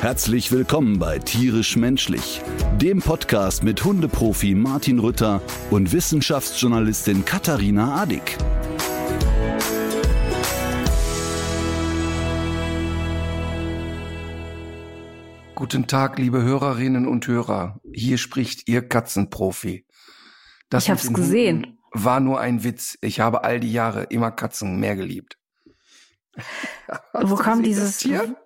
Herzlich willkommen bei Tierisch Menschlich, dem Podcast mit Hundeprofi Martin Rütter und Wissenschaftsjournalistin Katharina Adick. Guten Tag, liebe Hörerinnen und Hörer. Hier spricht Ihr Katzenprofi. Das Ich hab's gesehen. Hunden War nur ein Witz. Ich habe all die Jahre immer Katzen mehr geliebt. Wo kam dieses Tier?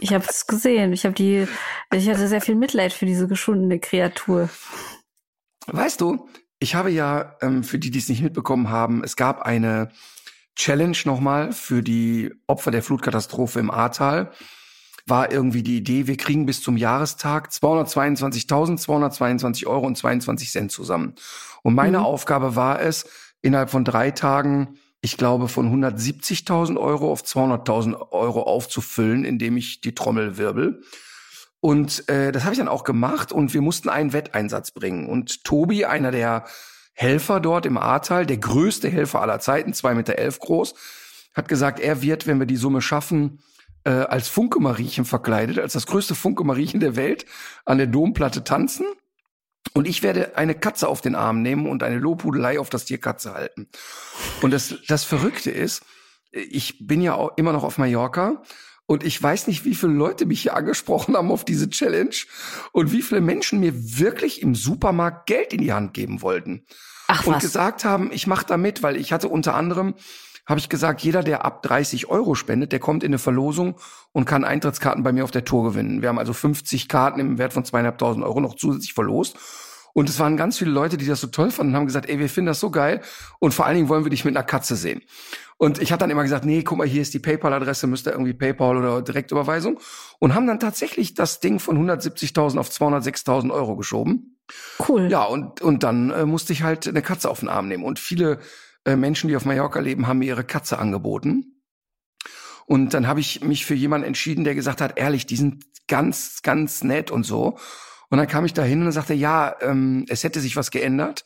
Ich habe es gesehen. Ich habe die ich hatte sehr viel Mitleid für diese geschundene Kreatur. Weißt du, ich habe ja, ähm, für die, die es nicht mitbekommen haben, es gab eine Challenge nochmal für die Opfer der Flutkatastrophe im Ahrtal. War irgendwie die Idee, wir kriegen bis zum Jahrestag 222.222 Euro und 22 Cent zusammen. Und meine Mhm. Aufgabe war es, innerhalb von drei Tagen, ich glaube, von 170.000 Euro auf 200.000 Euro aufzufüllen, indem ich die Trommel wirbel. Und äh, das habe ich dann auch gemacht und wir mussten einen Wetteinsatz bringen. Und Tobi, einer der Helfer dort im Ahrtal, der größte Helfer aller Zeiten, zwei Meter elf groß, hat gesagt, er wird, wenn wir die Summe schaffen, äh, als Funke-Mariechen verkleidet, als das größte Funke-Mariechen der Welt, an der Domplatte tanzen. Und ich werde eine Katze auf den Arm nehmen und eine Lobhudelei auf das Tier Katze halten. Und das, das Verrückte ist, ich bin ja auch immer noch auf Mallorca und ich weiß nicht, wie viele Leute mich hier angesprochen haben auf diese Challenge und wie viele Menschen mir wirklich im Supermarkt Geld in die Hand geben wollten Ach und was. gesagt haben, ich mache da mit, weil ich hatte unter anderem, habe ich gesagt, jeder, der ab 30 Euro spendet, der kommt in eine Verlosung und kann Eintrittskarten bei mir auf der Tour gewinnen. Wir haben also 50 Karten im Wert von zweieinhalbtausend Euro noch zusätzlich verlost. Und es waren ganz viele Leute, die das so toll fanden und haben gesagt, ey, wir finden das so geil und vor allen Dingen wollen wir dich mit einer Katze sehen. Und ich habe dann immer gesagt, nee, guck mal, hier ist die PayPal-Adresse, müsst ihr irgendwie PayPal oder Direktüberweisung und haben dann tatsächlich das Ding von 170.000 auf 206.000 Euro geschoben. Cool. Ja, und, und dann äh, musste ich halt eine Katze auf den Arm nehmen. Und viele äh, Menschen, die auf Mallorca leben, haben mir ihre Katze angeboten. Und dann habe ich mich für jemanden entschieden, der gesagt hat, ehrlich, die sind ganz, ganz nett und so. Und dann kam ich da hin und sagte, ja, ähm, es hätte sich was geändert.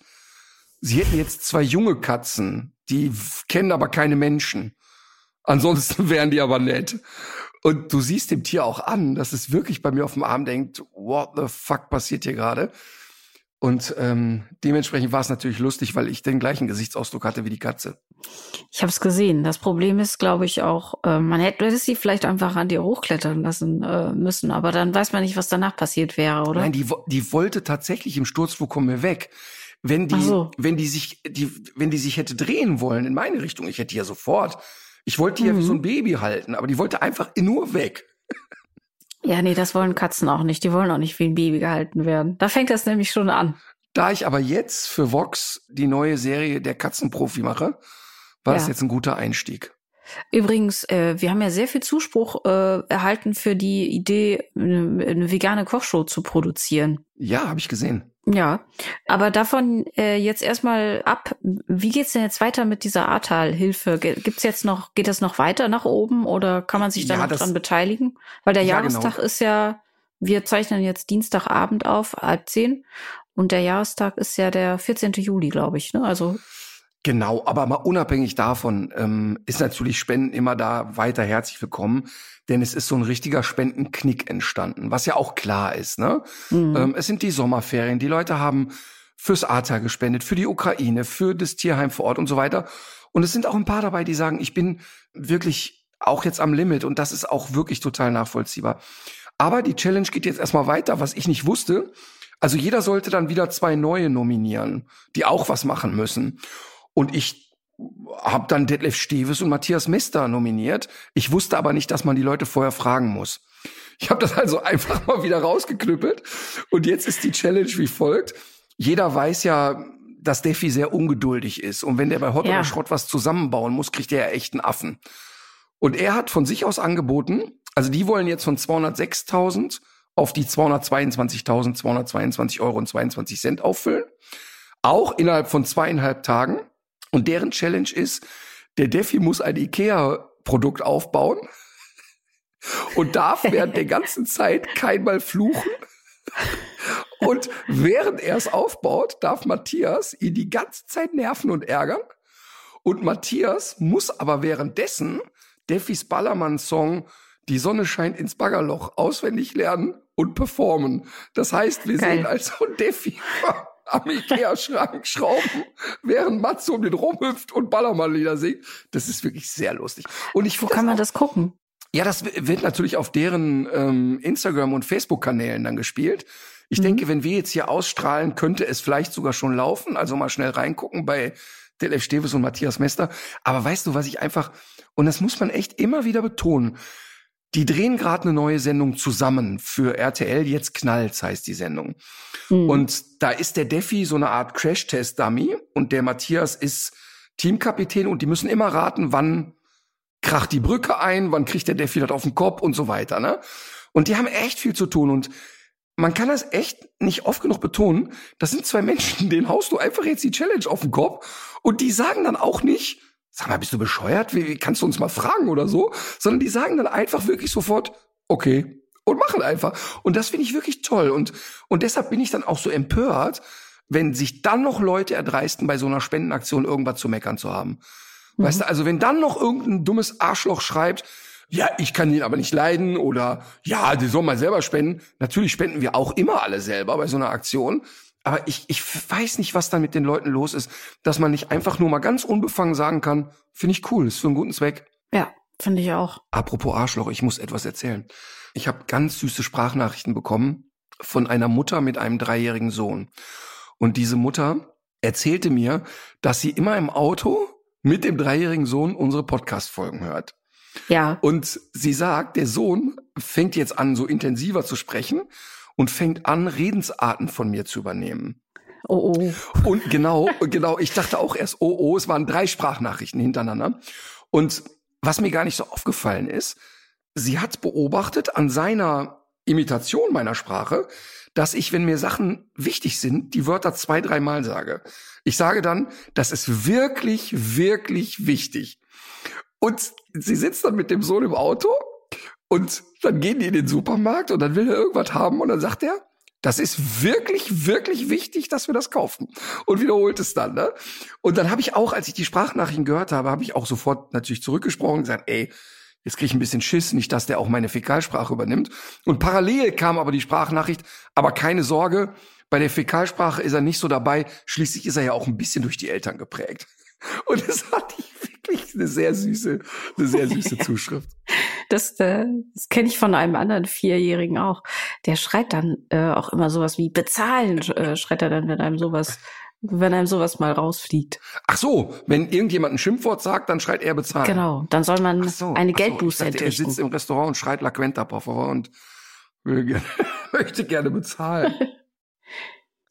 Sie hätten jetzt zwei junge Katzen, die kennen aber keine Menschen. Ansonsten wären die aber nett. Und du siehst dem Tier auch an, dass es wirklich bei mir auf dem Arm denkt, what the fuck passiert hier gerade? Und ähm, dementsprechend war es natürlich lustig, weil ich den gleichen Gesichtsausdruck hatte wie die Katze. Ich habe es gesehen. Das Problem ist, glaube ich, auch, äh, man hätte, du hättest sie vielleicht einfach an dir hochklettern lassen äh, müssen, aber dann weiß man nicht, was danach passiert wäre, oder? Nein, die, wo- die wollte tatsächlich im Sturzflug von mir weg. Wenn die, so. wenn die sich, die, wenn die sich hätte drehen wollen in meine Richtung, ich hätte ja sofort. Ich wollte die ja wie Mhm. so ein Baby halten, aber die wollte einfach nur weg. Ja, nee, das wollen Katzen auch nicht. Die wollen auch nicht wie ein Baby gehalten werden. Da fängt das nämlich schon an. Da ich aber jetzt für Vox die neue Serie der Katzenprofi mache, war das Ja. jetzt ein guter Einstieg. Übrigens, äh, wir haben ja sehr viel Zuspruch äh, erhalten für die Idee, eine, eine vegane Kochshow zu produzieren. Ja, habe ich gesehen. Ja, aber davon äh, jetzt erstmal ab. Wie geht's denn jetzt weiter mit dieser Ahrtal-Hilfe? Gibt's jetzt noch, geht das noch weiter nach oben oder kann man sich da Ja, noch das- dran beteiligen? Weil der Ja, Jahrestag genau. ist ja, wir zeichnen jetzt Dienstagabend auf, halb zehn. Und der Jahrestag ist ja der 14. Juli, glaube ich. Ne? Also Genau, aber mal unabhängig davon ähm, ist natürlich Spenden immer da weiter herzlich willkommen, denn es ist so ein richtiger Spendenknick entstanden, was ja auch klar ist. Ne? mh. Ähm, es sind die Sommerferien, die Leute haben fürs ATA gespendet, für die Ukraine, für das Tierheim vor Ort und so weiter. Und es sind auch ein paar dabei, die sagen, ich bin wirklich auch jetzt am Limit und das ist auch wirklich total nachvollziehbar. Aber die Challenge geht jetzt erstmal weiter, was ich nicht wusste. Also jeder sollte dann wieder zwei neue nominieren, die auch was machen müssen. Und ich habe dann Detlef Steves und Matthias Mester nominiert. Ich wusste aber nicht, dass man die Leute vorher fragen muss. Ich habe das also einfach mal wieder rausgeknüppelt. Und jetzt ist die Challenge wie folgt. Jeder weiß ja, dass Defi sehr ungeduldig ist. Und wenn der bei Hot Ja. oder Schrott was zusammenbauen muss, kriegt er ja echt einen Affen. Und er hat von sich aus angeboten, also die wollen jetzt von 206.000 auf die 222.222 Euro und 22 Cent auffüllen. Auch innerhalb von zweieinhalb Tagen. Und deren Challenge ist, der Defi muss ein Ikea-Produkt aufbauen und darf während der ganzen Zeit keinmal fluchen. Und während er es aufbaut, darf Matthias ihn die ganze Zeit nerven und ärgern. Und Matthias muss aber währenddessen Defis Ballermann-Song Die Sonne scheint ins Baggerloch auswendig lernen und performen. Das heißt, wir Geil. sehen also Defi am Ikea-Schrank schrauben, während Matze um den rumhüpft und Ballermann-Lieder singt. Das ist wirklich sehr lustig. Und ich Wo kann man das gucken? Ja, das wird natürlich auf deren ähm, Instagram- und Facebook-Kanälen dann gespielt. Ich mhm. denke, wenn wir jetzt hier ausstrahlen, könnte es vielleicht sogar schon laufen. Also mal schnell reingucken bei Detlef Steves und Matthias Mester. Aber weißt du, was ich einfach, und das muss man echt immer wieder betonen, die drehen gerade eine neue Sendung zusammen für RTL. Jetzt knallt's heißt die Sendung. Mhm. Und da ist der Defi so eine Art Crash-Test-Dummy und der Matthias ist Teamkapitän und die müssen immer raten, wann kracht die Brücke ein, wann kriegt der Defi das auf den Kopf und so weiter, ne? Und die haben echt viel zu tun und man kann das echt nicht oft genug betonen. Das sind zwei Menschen, denen haust du einfach jetzt die Challenge auf den Kopf und die sagen dann auch nicht, sag mal, bist du bescheuert? Wie, wie kannst du uns mal fragen oder so? Sondern die sagen dann einfach wirklich sofort, okay, und machen einfach. Und das finde ich wirklich toll. Und, und deshalb bin ich dann auch so empört, wenn sich dann noch Leute erdreisten, bei so einer Spendenaktion irgendwas zu meckern zu haben. Mhm. Weißt du, also wenn dann noch irgendein dummes Arschloch schreibt, ja, ich kann ihn aber nicht leiden oder ja, die soll mal selber spenden. Natürlich spenden wir auch immer alle selber bei so einer Aktion. Aber ich, ich weiß nicht, was da mit den Leuten los ist, dass man nicht einfach nur mal ganz unbefangen sagen kann, finde ich cool, ist für einen guten Zweck. Ja, finde ich auch. Apropos Arschloch, ich muss etwas erzählen. Ich habe ganz süße Sprachnachrichten bekommen von einer Mutter mit einem dreijährigen Sohn. Und diese Mutter erzählte mir, dass sie immer im Auto mit dem dreijährigen Sohn unsere Podcast-Folgen hört. Ja. Und sie sagt, der Sohn fängt jetzt an, so intensiver zu sprechen und fängt an, Redensarten von mir zu übernehmen. Oh oh. Und genau, genau, ich dachte auch erst, oh oh, es waren drei Sprachnachrichten hintereinander. Und was mir gar nicht so aufgefallen ist, sie hat beobachtet an seiner Imitation meiner Sprache, dass ich, wenn mir Sachen wichtig sind, die Wörter zwei, dreimal sage. Ich sage dann, das ist wirklich, wirklich wichtig. Und sie sitzt dann mit dem Sohn im Auto und dann gehen die in den Supermarkt und dann will er irgendwas haben und dann sagt er, das ist wirklich, wirklich wichtig, dass wir das kaufen. Und wiederholt es dann. Ne? Und dann habe ich auch, als ich die Sprachnachrichten gehört habe, habe ich auch sofort natürlich zurückgesprochen und gesagt, ey, jetzt kriege ich ein bisschen Schiss, nicht, dass der auch meine Fäkalsprache übernimmt. Und parallel kam aber die Sprachnachricht, aber keine Sorge, bei der Fäkalsprache ist er nicht so dabei. Schließlich ist er ja auch ein bisschen durch die Eltern geprägt. Und das hatte ich wirklich eine sehr süße, eine sehr süße Zuschrift. Das, äh, das kenne ich von einem anderen Vierjährigen auch. Der schreit dann äh, auch immer sowas wie bezahlen, äh, schreit er dann, wenn einem sowas, wenn einem sowas mal rausfliegt. Ach so, wenn irgendjemand ein Schimpfwort sagt, dann schreit er bezahlen. Genau, dann soll man so, eine Geldbuße so, Er sitzt im Restaurant und schreit La Quenta, por favor, und will möchte gerne bezahlen.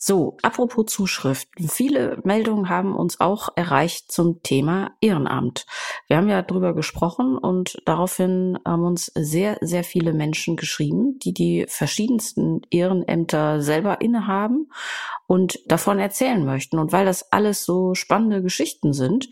So, apropos Zuschriften. Viele Meldungen haben uns auch erreicht zum Thema Ehrenamt. Wir haben ja drüber gesprochen und daraufhin haben uns sehr, sehr viele Menschen geschrieben, die die verschiedensten Ehrenämter selber innehaben und davon erzählen möchten. Und weil das alles so spannende Geschichten sind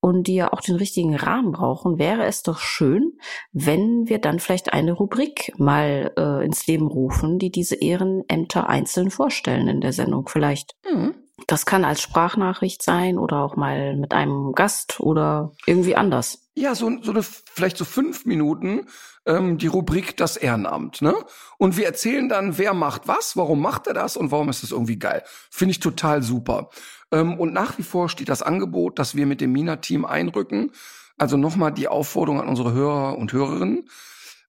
und die ja auch den richtigen Rahmen brauchen, wäre es doch schön, wenn wir dann vielleicht eine Rubrik mal äh, ins Leben rufen, die diese Ehrenämter einzeln vorstellen in der Sendung. Vielleicht. Mhm. Das kann als Sprachnachricht sein oder auch mal mit einem Gast oder irgendwie anders. Ja, so, so eine, vielleicht so fünf Minuten ähm, die Rubrik das Ehrenamt, ne? Und wir erzählen dann, wer macht was, warum macht er das und warum ist das irgendwie geil. Finde ich total super. Ähm, und nach wie vor steht das Angebot, dass wir mit dem Mina-Team einrücken. Also nochmal die Aufforderung an unsere Hörer und Hörerinnen.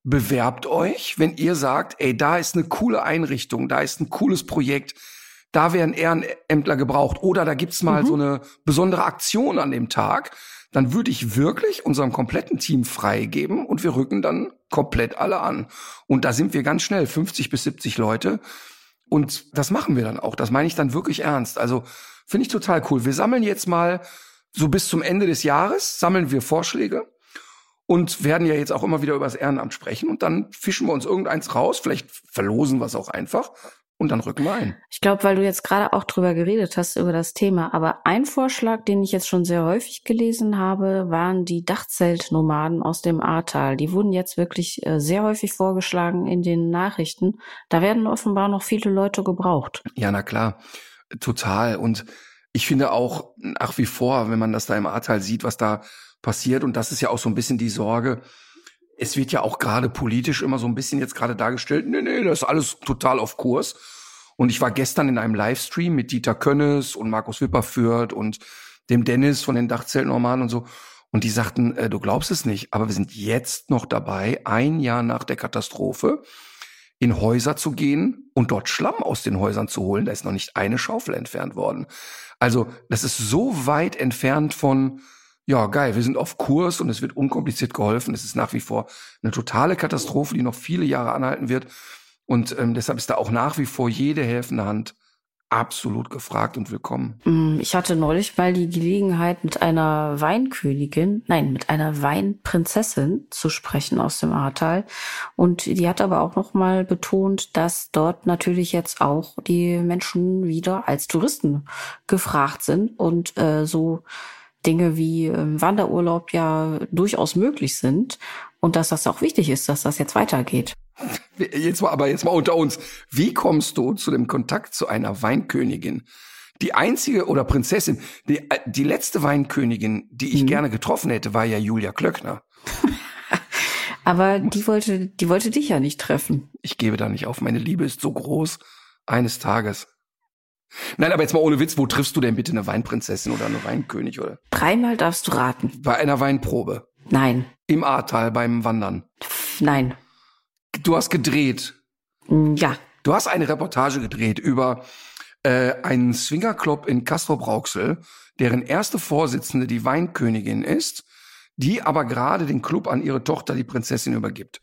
Bewerbt euch, wenn ihr sagt, ey, da ist eine coole Einrichtung, da ist ein cooles Projekt, da werden Ehrenämtler gebraucht oder da gibt's mal mhm. so eine besondere Aktion an dem Tag, dann würde ich wirklich unserem kompletten Team freigeben und wir rücken dann komplett alle an. Und da sind wir ganz schnell, 50 bis 70 Leute. Und das machen wir dann auch. Das meine ich dann wirklich ernst. Also finde ich total cool. Wir sammeln jetzt mal so bis zum Ende des Jahres, sammeln wir Vorschläge und werden ja jetzt auch immer wieder über das Ehrenamt sprechen. Und dann fischen wir uns irgendeins raus. Vielleicht verlosen wir es auch einfach und dann rücken wir ein. Ich glaube, weil du jetzt gerade auch drüber geredet hast, über das Thema. Aber ein Vorschlag, den ich jetzt schon sehr häufig gelesen habe, waren die Dachzeltnomaden aus dem Ahrtal. Die wurden jetzt wirklich äh, sehr häufig vorgeschlagen in den Nachrichten. Da werden offenbar noch viele Leute gebraucht. Ja, na klar. Total. Und ich finde auch nach wie vor, wenn man das da im Ahrtal sieht, was da passiert, und das ist ja auch so ein bisschen die Sorge, es wird ja auch gerade politisch immer so ein bisschen jetzt gerade dargestellt, nee, nee, das ist alles total auf Kurs. Und ich war gestern in einem Livestream mit Dieter Könnes und Markus Wipperfürth und dem Dennis von den Dachzeltnormalen und so. Und die sagten, äh, du glaubst es nicht, aber wir sind jetzt noch dabei, ein Jahr nach der Katastrophe, in Häuser zu gehen und dort Schlamm aus den Häusern zu holen. Da ist noch nicht eine Schaufel entfernt worden. Also das ist so weit entfernt von, ja, geil, wir sind auf Kurs und es wird unkompliziert geholfen. Es ist nach wie vor eine totale Katastrophe, die noch viele Jahre anhalten wird. Und ähm, deshalb ist da auch nach wie vor jede helfende Hand absolut gefragt und willkommen. Mm, ich hatte neulich mal die Gelegenheit, mit einer Weinkönigin, nein, mit einer Weinprinzessin zu sprechen aus dem Ahrtal. Und die hat aber auch noch mal betont, dass dort natürlich jetzt auch die Menschen wieder als Touristen gefragt sind und äh, so Dinge wie äh, Wanderurlaub ja durchaus möglich sind und dass das auch wichtig ist, dass das jetzt weitergeht. Jetzt mal, aber jetzt mal unter uns. Wie kommst du zu dem Kontakt zu einer Weinkönigin? Die einzige oder Prinzessin, die, die letzte Weinkönigin, die ich mhm. gerne getroffen hätte, war ja Julia Klöckner. aber die wollte, die wollte dich ja nicht treffen. Ich gebe da nicht auf. Meine Liebe ist so groß. Eines Tages. Nein, aber jetzt mal ohne Witz, wo triffst du denn bitte eine Weinprinzessin oder eine Weinkönig oder? Dreimal darfst du raten. Bei einer Weinprobe. Nein. Im Ahrtal beim Wandern. Nein. Du hast gedreht. Mm, ja. Du hast eine Reportage gedreht über äh, einen Swingerclub in Castro-Brauxel, deren erste Vorsitzende die Weinkönigin ist, die aber gerade den Club an ihre Tochter, die Prinzessin, übergibt.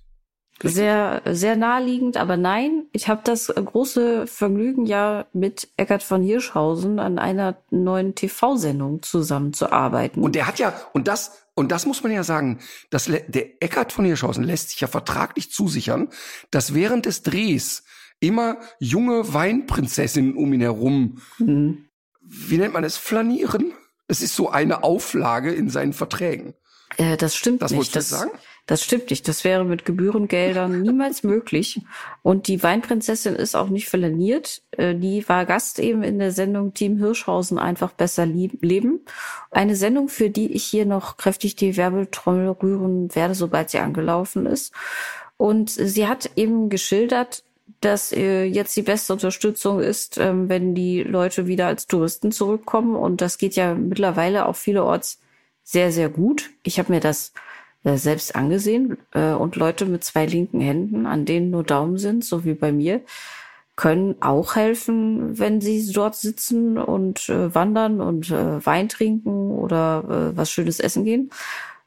Sehr, sehr naheliegend, aber nein, ich habe das große Vergnügen ja mit Eckart von Hirschhausen an einer neuen TV-Sendung zusammenzuarbeiten. Und der hat ja, und das, und das muss man ja sagen, dass der Eckart von Hirschhausen lässt sich ja vertraglich zusichern, dass während des Drehs immer junge Weinprinzessinnen um ihn herum, mhm. wie nennt man es, flanieren. Das ist so eine Auflage in seinen Verträgen. Äh, das stimmt das nicht. Das sagen? Das stimmt nicht. Das wäre mit Gebührengeldern niemals möglich. Und die Weinprinzessin ist auch nicht flaniert. Äh, die war Gast eben in der Sendung Team Hirschhausen einfach besser leben. Eine Sendung, für die ich hier noch kräftig die Werbetrommel rühren werde, sobald sie angelaufen ist. Und sie hat eben geschildert, dass äh, jetzt die beste Unterstützung ist, ähm, wenn die Leute wieder als Touristen zurückkommen. Und das geht ja mittlerweile auch vielerorts sehr, sehr gut. Ich habe mir das äh, selbst angesehen äh, und Leute mit zwei linken Händen, an denen nur Daumen sind, so wie bei mir, können auch helfen, wenn sie dort sitzen und äh, wandern und Wein trinken oder was Schönes essen gehen.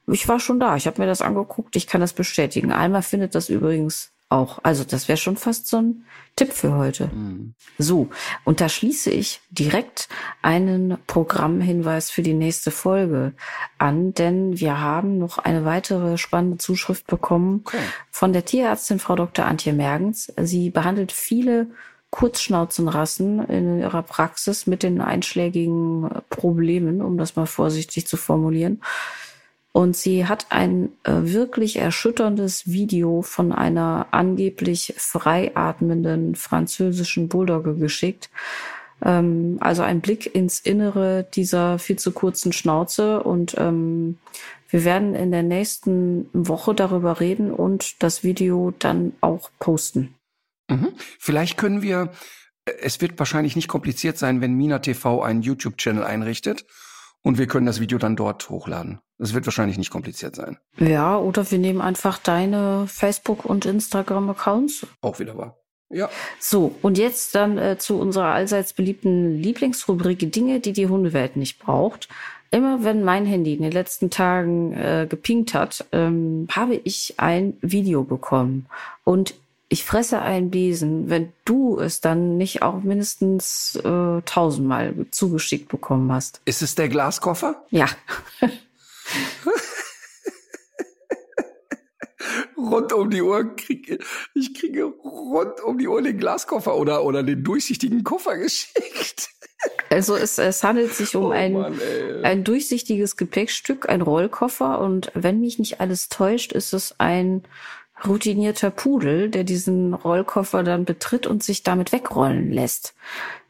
Ich war schon da, ich habe mir das angeguckt, ich kann das bestätigen. Alma findet das übrigens auch. Also das wäre schon fast so ein Tipp für heute. Mhm. So, und da schließe ich direkt einen Programmhinweis für die nächste Folge an, denn wir haben noch eine weitere spannende Zuschrift bekommen okay. von der Tierärztin Frau Dr. Antje Mergens. Sie behandelt viele Kurzschnauzenrassen in ihrer Praxis mit den einschlägigen Problemen, um das mal vorsichtig zu formulieren. Und sie hat ein äh, wirklich erschütterndes Video von einer angeblich freiatmenden französischen Bulldogge geschickt. Ähm, also ein Blick ins Innere dieser viel zu kurzen Schnauze. Und ähm, wir werden in der nächsten Woche darüber reden und das Video dann auch posten. Mhm. Vielleicht können wir, äh, es wird wahrscheinlich nicht kompliziert sein, wenn Mina TV einen YouTube-Channel einrichtet und wir können das Video dann dort hochladen. Das wird wahrscheinlich nicht kompliziert sein. Ja, oder wir nehmen einfach deine Facebook- und Instagram-Accounts. Auch wieder wahr. Ja. So, und jetzt dann äh, zu unserer allseits beliebten Lieblingsrubrik Dinge, die die Hundewelt nicht braucht. Immer wenn mein Handy in den letzten Tagen äh, gepinkt hat, ähm, habe ich ein Video bekommen. Und ich fresse einen Besen, wenn du es dann nicht auch mindestens äh, tausendmal zugeschickt bekommen hast. Ist es der Glaskoffer? Ja. rund um die Uhr kriege ich kriege rund um die Uhr den Glaskoffer oder oder den durchsichtigen Koffer geschickt. Also es, es handelt sich um oh ein, Mann, ein durchsichtiges Gepäckstück, ein Rollkoffer und wenn mich nicht alles täuscht, ist es ein routinierter Pudel, der diesen Rollkoffer dann betritt und sich damit wegrollen lässt.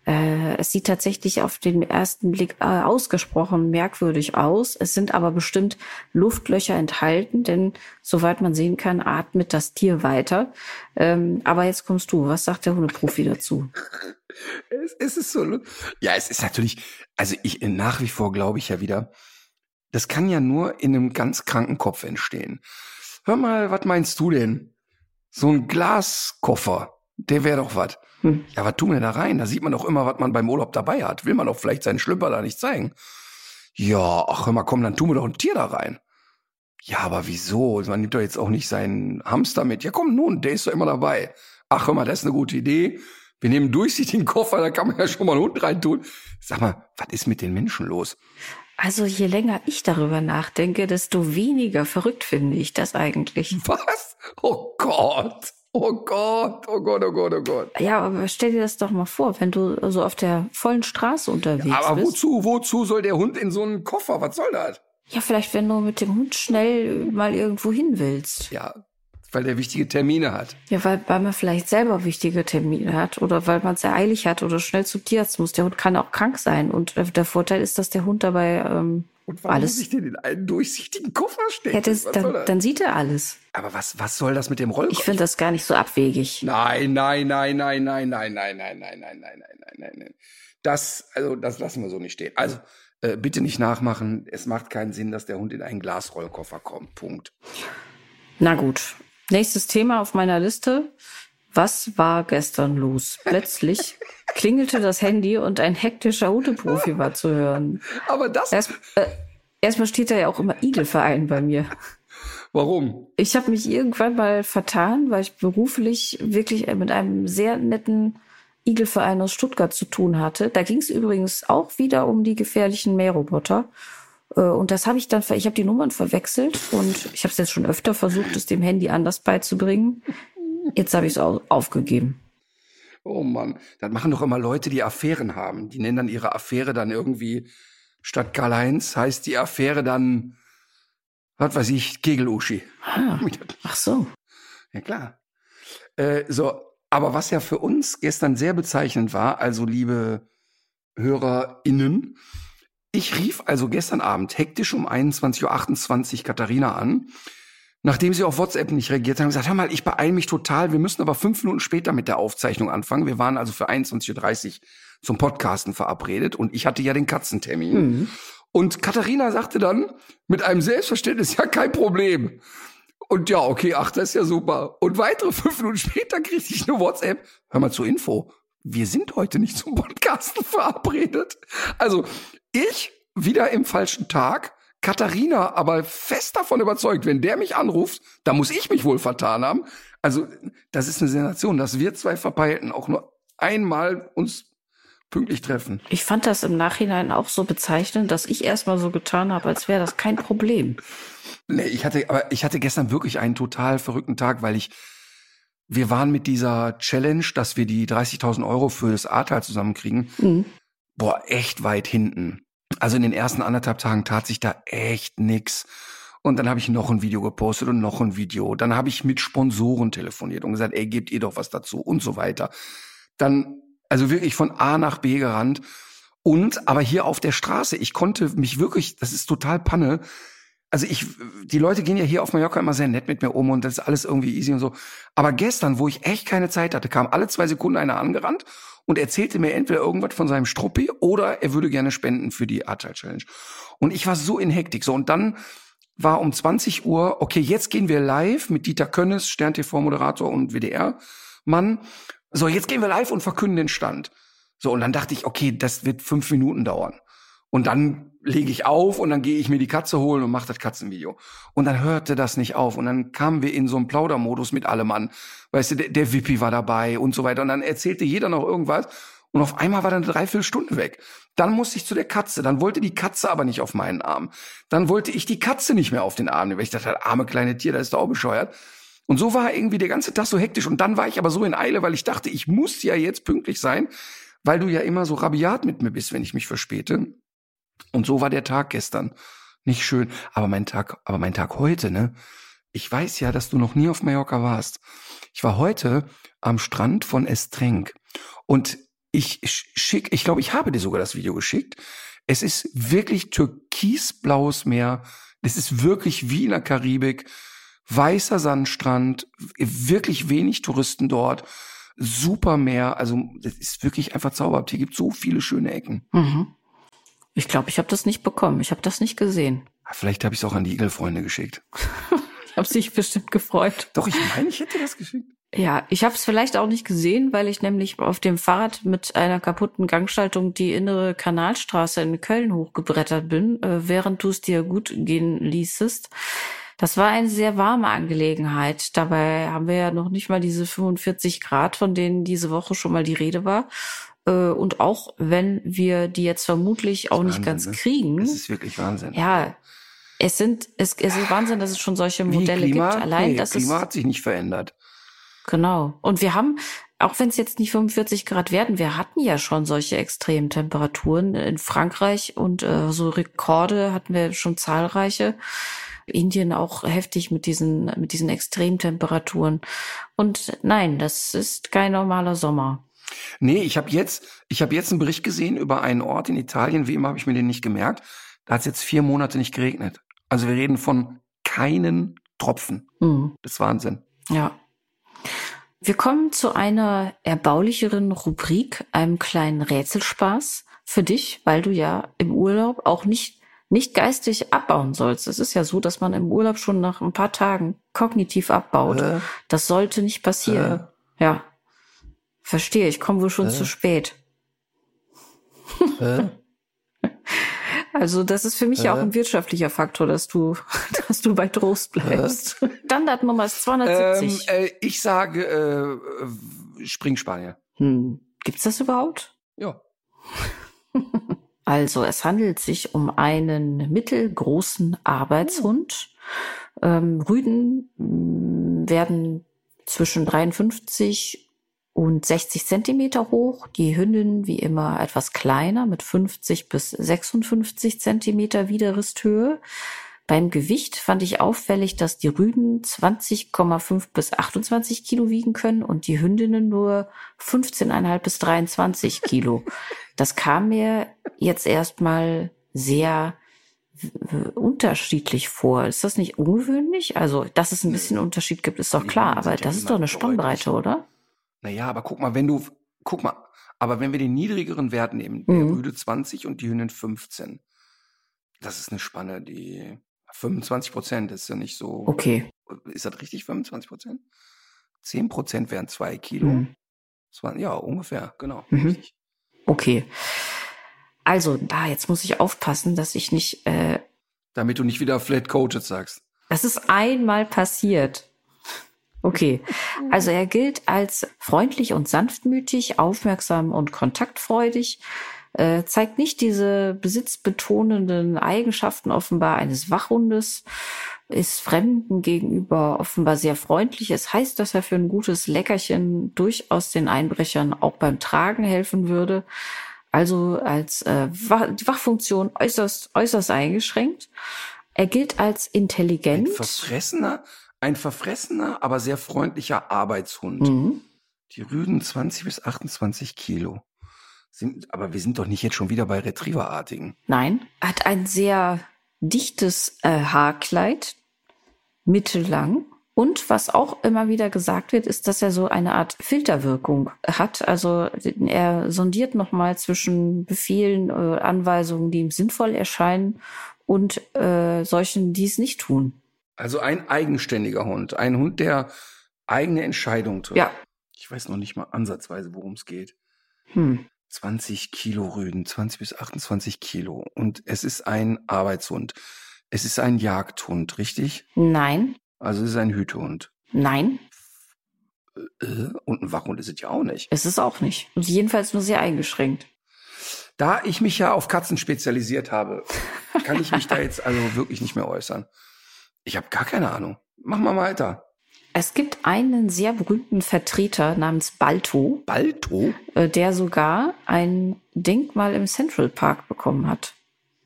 Äh, es sieht tatsächlich auf den ersten Blick äh, ausgesprochen merkwürdig aus. Es sind aber bestimmt Luftlöcher enthalten, denn soweit man sehen kann, atmet das Tier weiter. Ähm, aber jetzt kommst du. Was sagt der Hundeprofi dazu? es, es ist so. Ja, es ist natürlich. Also ich nach wie vor glaube ich ja wieder, das kann ja nur in einem ganz kranken Kopf entstehen. Hör mal, was meinst du denn? So ein Glaskoffer, der wäre doch was. Hm. Ja, was tun wir da rein? Da sieht man doch immer, was man beim Urlaub dabei hat. Will man doch vielleicht seinen Schlüpper da nicht zeigen. Ja, ach hör mal, komm, dann tun wir doch ein Tier da rein. Ja, aber wieso? Man nimmt doch jetzt auch nicht seinen Hamster mit. Ja, komm, nun, der ist doch immer dabei. Ach, hör mal, das ist eine gute Idee. Wir nehmen durchsichtigen Koffer, da kann man ja schon mal einen Hund reintun. Sag mal, was ist mit den Menschen los? Also je länger ich darüber nachdenke, desto weniger verrückt finde ich das eigentlich. Was? Oh Gott. Oh Gott, oh Gott, oh Gott, oh Gott. Ja, aber stell dir das doch mal vor, wenn du so auf der vollen Straße unterwegs ja, aber bist. wozu, wozu soll der Hund in so einen Koffer? Was soll das? Ja, vielleicht wenn du mit dem Hund schnell mal irgendwo hin willst. Ja, weil der wichtige Termine hat. Ja, weil, weil man vielleicht selber wichtige Termine hat oder weil man es sehr eilig hat oder schnell zum Tierarzt muss. Der Hund kann auch krank sein und der Vorteil ist, dass der Hund dabei ähm, und warum alles. muss ich denn in einen durchsichtigen Koffer stecken? Ja, das, dann, dann, sieht er alles. Aber was, was soll das mit dem Rollkoffer? Ich finde das gar nicht so abwegig. Nein, nein, nein, nein, nein, nein, nein, nein, nein, nein, nein, nein, nein, nein, nein. Das, also, das lassen wir so nicht stehen. Also, äh, bitte nicht nachmachen. Es macht keinen Sinn, dass der Hund in einen Glasrollkoffer kommt. Punkt. Na gut. Nächstes Thema auf meiner Liste. Was war gestern los? Plötzlich klingelte das Handy und ein hektischer Hundeprofi war zu hören. Aber das. Erst, äh, erstmal steht da ja auch immer Igelverein bei mir. Warum? Ich habe mich irgendwann mal vertan, weil ich beruflich wirklich mit einem sehr netten Igelverein aus Stuttgart zu tun hatte. Da ging es übrigens auch wieder um die gefährlichen Mähroboter. Äh, und das habe ich dann, ich habe die Nummern verwechselt und ich habe es jetzt schon öfter versucht, es dem Handy anders beizubringen. Jetzt habe ich es aufgegeben. Oh Mann, das machen doch immer Leute, die Affären haben. Die nennen dann ihre Affäre dann irgendwie statt Karl-Heinz heißt die Affäre dann, was weiß ich, Kegeluschi. Ah, ach so. Ja klar. Äh, so, aber was ja für uns gestern sehr bezeichnend war, also liebe HörerInnen, ich rief also gestern Abend hektisch um 21.28 Uhr Katharina an, nachdem sie auf WhatsApp nicht reagiert haben, gesagt, hör mal, ich beeile mich total, wir müssen aber fünf Minuten später mit der Aufzeichnung anfangen. Wir waren also für 21.30 Uhr zum Podcasten verabredet und ich hatte ja den Katzentermin. Mhm. Und Katharina sagte dann mit einem Selbstverständnis, ja, kein Problem. Und ja, okay, ach, das ist ja super. Und weitere fünf Minuten später kriegte ich eine WhatsApp. Hör mal zur Info. Wir sind heute nicht zum Podcasten verabredet. Also ich wieder im falschen Tag. Katharina aber fest davon überzeugt, wenn der mich anruft, da muss ich mich wohl vertan haben. Also, das ist eine Sensation, dass wir zwei Verpeilten auch nur einmal uns pünktlich treffen. Ich fand das im Nachhinein auch so bezeichnend, dass ich erstmal so getan habe, als wäre das kein Problem. Nee, ich hatte, aber ich hatte gestern wirklich einen total verrückten Tag, weil ich, wir waren mit dieser Challenge, dass wir die 30.000 Euro für das Ahrtal zusammenkriegen, mhm. boah, echt weit hinten. Also in den ersten anderthalb Tagen tat sich da echt nix. Und dann habe ich noch ein Video gepostet und noch ein Video. Dann habe ich mit Sponsoren telefoniert und gesagt, ey, gebt ihr doch was dazu und so weiter. Dann, also wirklich von A nach B gerannt. Und, aber hier auf der Straße, ich konnte mich wirklich, das ist total Panne. Also ich, die Leute gehen ja hier auf Mallorca immer sehr nett mit mir um und das ist alles irgendwie easy und so. Aber gestern, wo ich echt keine Zeit hatte, kam alle zwei Sekunden einer angerannt und erzählte mir entweder irgendwas von seinem Struppi oder er würde gerne spenden für die Agile Challenge. Und ich war so in Hektik. So, und dann war um 20 Uhr, okay, jetzt gehen wir live mit Dieter Könnes, Stern TV Moderator und WDR Mann. So, jetzt gehen wir live und verkünden den Stand. So, und dann dachte ich, okay, das wird fünf Minuten dauern. Und dann lege ich auf und dann gehe ich mir die Katze holen und mache das Katzenvideo. Und dann hörte das nicht auf. Und dann kamen wir in so einen Plaudermodus mit allem an. Weißt du, der, der Wippi war dabei und so weiter. Und dann erzählte jeder noch irgendwas. Und auf einmal war dann eine Dreiviertelstunde weg. Dann musste ich zu der Katze. Dann wollte die Katze aber nicht auf meinen Arm. Dann wollte ich die Katze nicht mehr auf den Arm nehmen. Weil ich dachte, arme kleine Tier, das ist doch auch bescheuert. Und so war irgendwie der ganze Tag so hektisch. Und dann war ich aber so in Eile, weil ich dachte, ich muss ja jetzt pünktlich sein, weil du ja immer so rabiat mit mir bist, wenn ich mich verspäte. Und so war der Tag gestern. Nicht schön. Aber mein Tag, aber mein Tag heute, ne? Ich weiß ja, dass du noch nie auf Mallorca warst. Ich war heute am Strand von Estrenk. Und ich schick, ich glaube, ich habe dir sogar das Video geschickt. Es ist wirklich türkisblaues Meer. Es ist wirklich wie in der Karibik. Weißer Sandstrand, wirklich wenig Touristen dort. Super Meer. Also, es ist wirklich einfach zauberhaft. Hier gibt so viele schöne Ecken. Mhm. Ich glaube, ich habe das nicht bekommen. Ich habe das nicht gesehen. Vielleicht habe ich es auch an die Igelfreunde geschickt. ich habe sich bestimmt gefreut. Doch, ich meine, ich hätte das geschickt. Ja, ich habe es vielleicht auch nicht gesehen, weil ich nämlich auf dem Fahrrad mit einer kaputten Gangschaltung die innere Kanalstraße in Köln hochgebrettert bin, äh, während du es dir gut gehen ließest. Das war eine sehr warme Angelegenheit. Dabei haben wir ja noch nicht mal diese 45 Grad, von denen diese Woche schon mal die Rede war. Äh, und auch wenn wir die jetzt vermutlich auch nicht ganz ne? kriegen. Das ist wirklich Wahnsinn. Ja, es sind, es, es ist Wahnsinn, dass es schon solche Modelle Klima? gibt. Allein, nee, dass Klima es, hat sich nicht verändert. genau. Und wir haben, auch wenn es jetzt nicht 45 Grad werden, wir hatten ja schon solche extremen Temperaturen in Frankreich und äh, so Rekorde hatten wir schon zahlreiche. Indien auch heftig mit diesen, mit diesen Extremtemperaturen. Und nein, das ist kein normaler Sommer. Nee, ich habe jetzt, ich habe jetzt einen Bericht gesehen über einen Ort in Italien. Wie immer habe ich mir den nicht gemerkt. Da hat es jetzt vier Monate nicht geregnet. Also wir reden von keinen Tropfen. Mhm. Das ist Wahnsinn. Ja. Wir kommen zu einer erbaulicheren Rubrik, einem kleinen Rätselspaß für dich, weil du ja im Urlaub auch nicht nicht geistig abbauen sollst. Es ist ja so, dass man im Urlaub schon nach ein paar Tagen kognitiv abbaut. Äh, Das sollte nicht passieren. Ja. Verstehe, ich komme wohl schon Äh. zu spät. äh, Also das ist für mich ja auch ein wirtschaftlicher Faktor, dass du, dass du bei Trost bleibst. Standardnummer ist ähm, 270. äh, ich sage äh, äh, Springspanier. hm. Gibt's das überhaupt? Ja. Also es handelt sich um einen mittelgroßen Arbeitshund. Ähm, Rüden mh, werden zwischen 53 und 60 Zentimeter hoch. Die Hündin wie immer etwas kleiner mit 50 bis 56 Zentimeter Widerristhöhe. Beim Gewicht fand ich auffällig, dass die Rüden 20,5 bis 28 Kilo wiegen können und die Hündinnen nur 15,5 bis 23 Kilo. Das kam mir jetzt erstmal sehr unterschiedlich vor. Ist das nicht ungewöhnlich? Also, dass es ein bisschen Unterschied gibt, ist doch klar, aber das ist doch eine. Spannbreite, oder? Naja, aber guck mal, wenn du, guck mal, aber wenn wir den niedrigeren Wert nehmen, der Mhm. Rüde 20 und die Hündin 15, das ist eine Spanne, die 25 Prozent ist ja nicht so. Okay. Ist das richtig, 25 Prozent? 10 Prozent wären zwei Kilo. Mhm. Zwei- Ja, ungefähr, genau. Mhm. Richtig. Okay. Also, da, jetzt muss ich aufpassen, dass ich nicht, äh, Damit du nicht wieder Flat Coated sagst. Das ist einmal passiert. Okay. Also er gilt als freundlich und sanftmütig, aufmerksam und kontaktfreudig, äh, zeigt nicht diese besitzbetonenden Eigenschaften offenbar eines Wachhundes, ist Fremden gegenüber offenbar sehr freundlich. Es heißt, dass er für ein gutes Leckerchen durchaus den Einbrechern auch beim Tragen helfen würde. Also als äh, Wach Wachfunktion äußerst, äußerst eingeschränkt. Er gilt als Ein intelligent. verfressener, ein verfressener, aber sehr freundlicher Arbeitshund. Mhm. Die Rüden 20 bis 28 Kilo. Sind, aber wir sind doch nicht jetzt schon wieder bei Retrieverartigen. Nein, hat ein sehr dichtes äh, Haarkleid, mittellang. Und was auch immer wieder gesagt wird, ist, dass er so eine Art Filterwirkung hat. Also er sondiert nochmal zwischen Befehlen, äh, Anweisungen, die ihm sinnvoll erscheinen und äh, solchen, die es nicht tun. Also ein eigenständiger Hund. Ein Hund, der eigene Entscheidungen trifft. Ja. Ich weiß noch nicht mal ansatzweise, worum es geht. Hm. 20 Kilo Rüden, 20 bis 28 Kilo. Und es ist ein Arbeitshund. Es ist ein Jagdhund, richtig? Nein, Also es ist ein Hütehund. nein, Äh, Und ein Wachhund ist es ja auch nicht. ist es auch nicht. Und jedenfalls nur sehr eingeschränkt. Da ich mich ja auf Katzen spezialisiert habe, kann ich mich da jetzt also wirklich nicht mehr äußern. Ich habe gar keine Ahnung. Mach mal weiter. Es gibt einen sehr berühmten Vertreter namens Balto, Balto? äh, der sogar ein Denkmal im Central Park bekommen hat.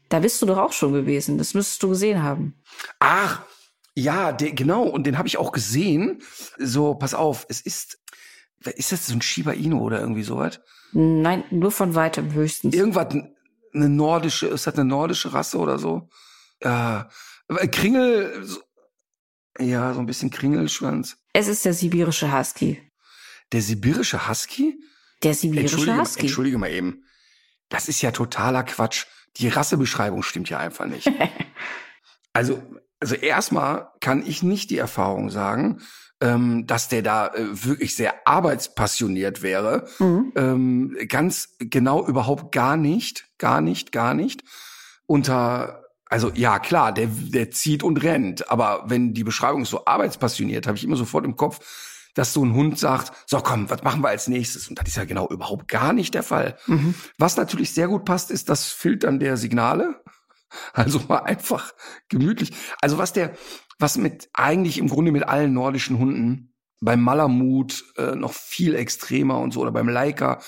Da bist du doch auch schon gewesen. Das müsstest du gesehen haben. Ach, ja, der, genau. Und den habe ich auch gesehen. So, pass auf, es ist, ist das so ein Shiba Inu oder irgendwie sowas? Nein, nur von weitem höchstens. Irgendwas, eine nordische, ist das eine nordische Rasse oder so? Ja, aber Kringel, so, ja, so ein bisschen Kringelschwanz. Es ist der sibirische Husky. Der sibirische Husky? Der sibirische Entschuldige, Husky. entschuldige mal eben. Das ist ja totaler Quatsch. Die Rassebeschreibung stimmt ja einfach nicht. also, also erstmal kann ich nicht die Erfahrung sagen, ähm, dass der da äh, wirklich sehr arbeitspassioniert wäre. Mhm. Ähm, ganz genau überhaupt gar nicht, gar nicht, gar nicht. Unter, also ja klar, der, der zieht und rennt, aber wenn die Beschreibung ist so arbeitspassioniert, habe ich immer sofort im Kopf, dass so ein Hund sagt, so komm, was machen wir als nächstes? Und das ist ja genau überhaupt gar nicht der Fall. Mhm. Was natürlich sehr gut passt, ist das Filtern der Signale. Also mal einfach gemütlich. Also was der, was mit eigentlich im Grunde mit allen nordischen Hunden, beim Malamut äh, noch viel extremer und so, oder beim Leica,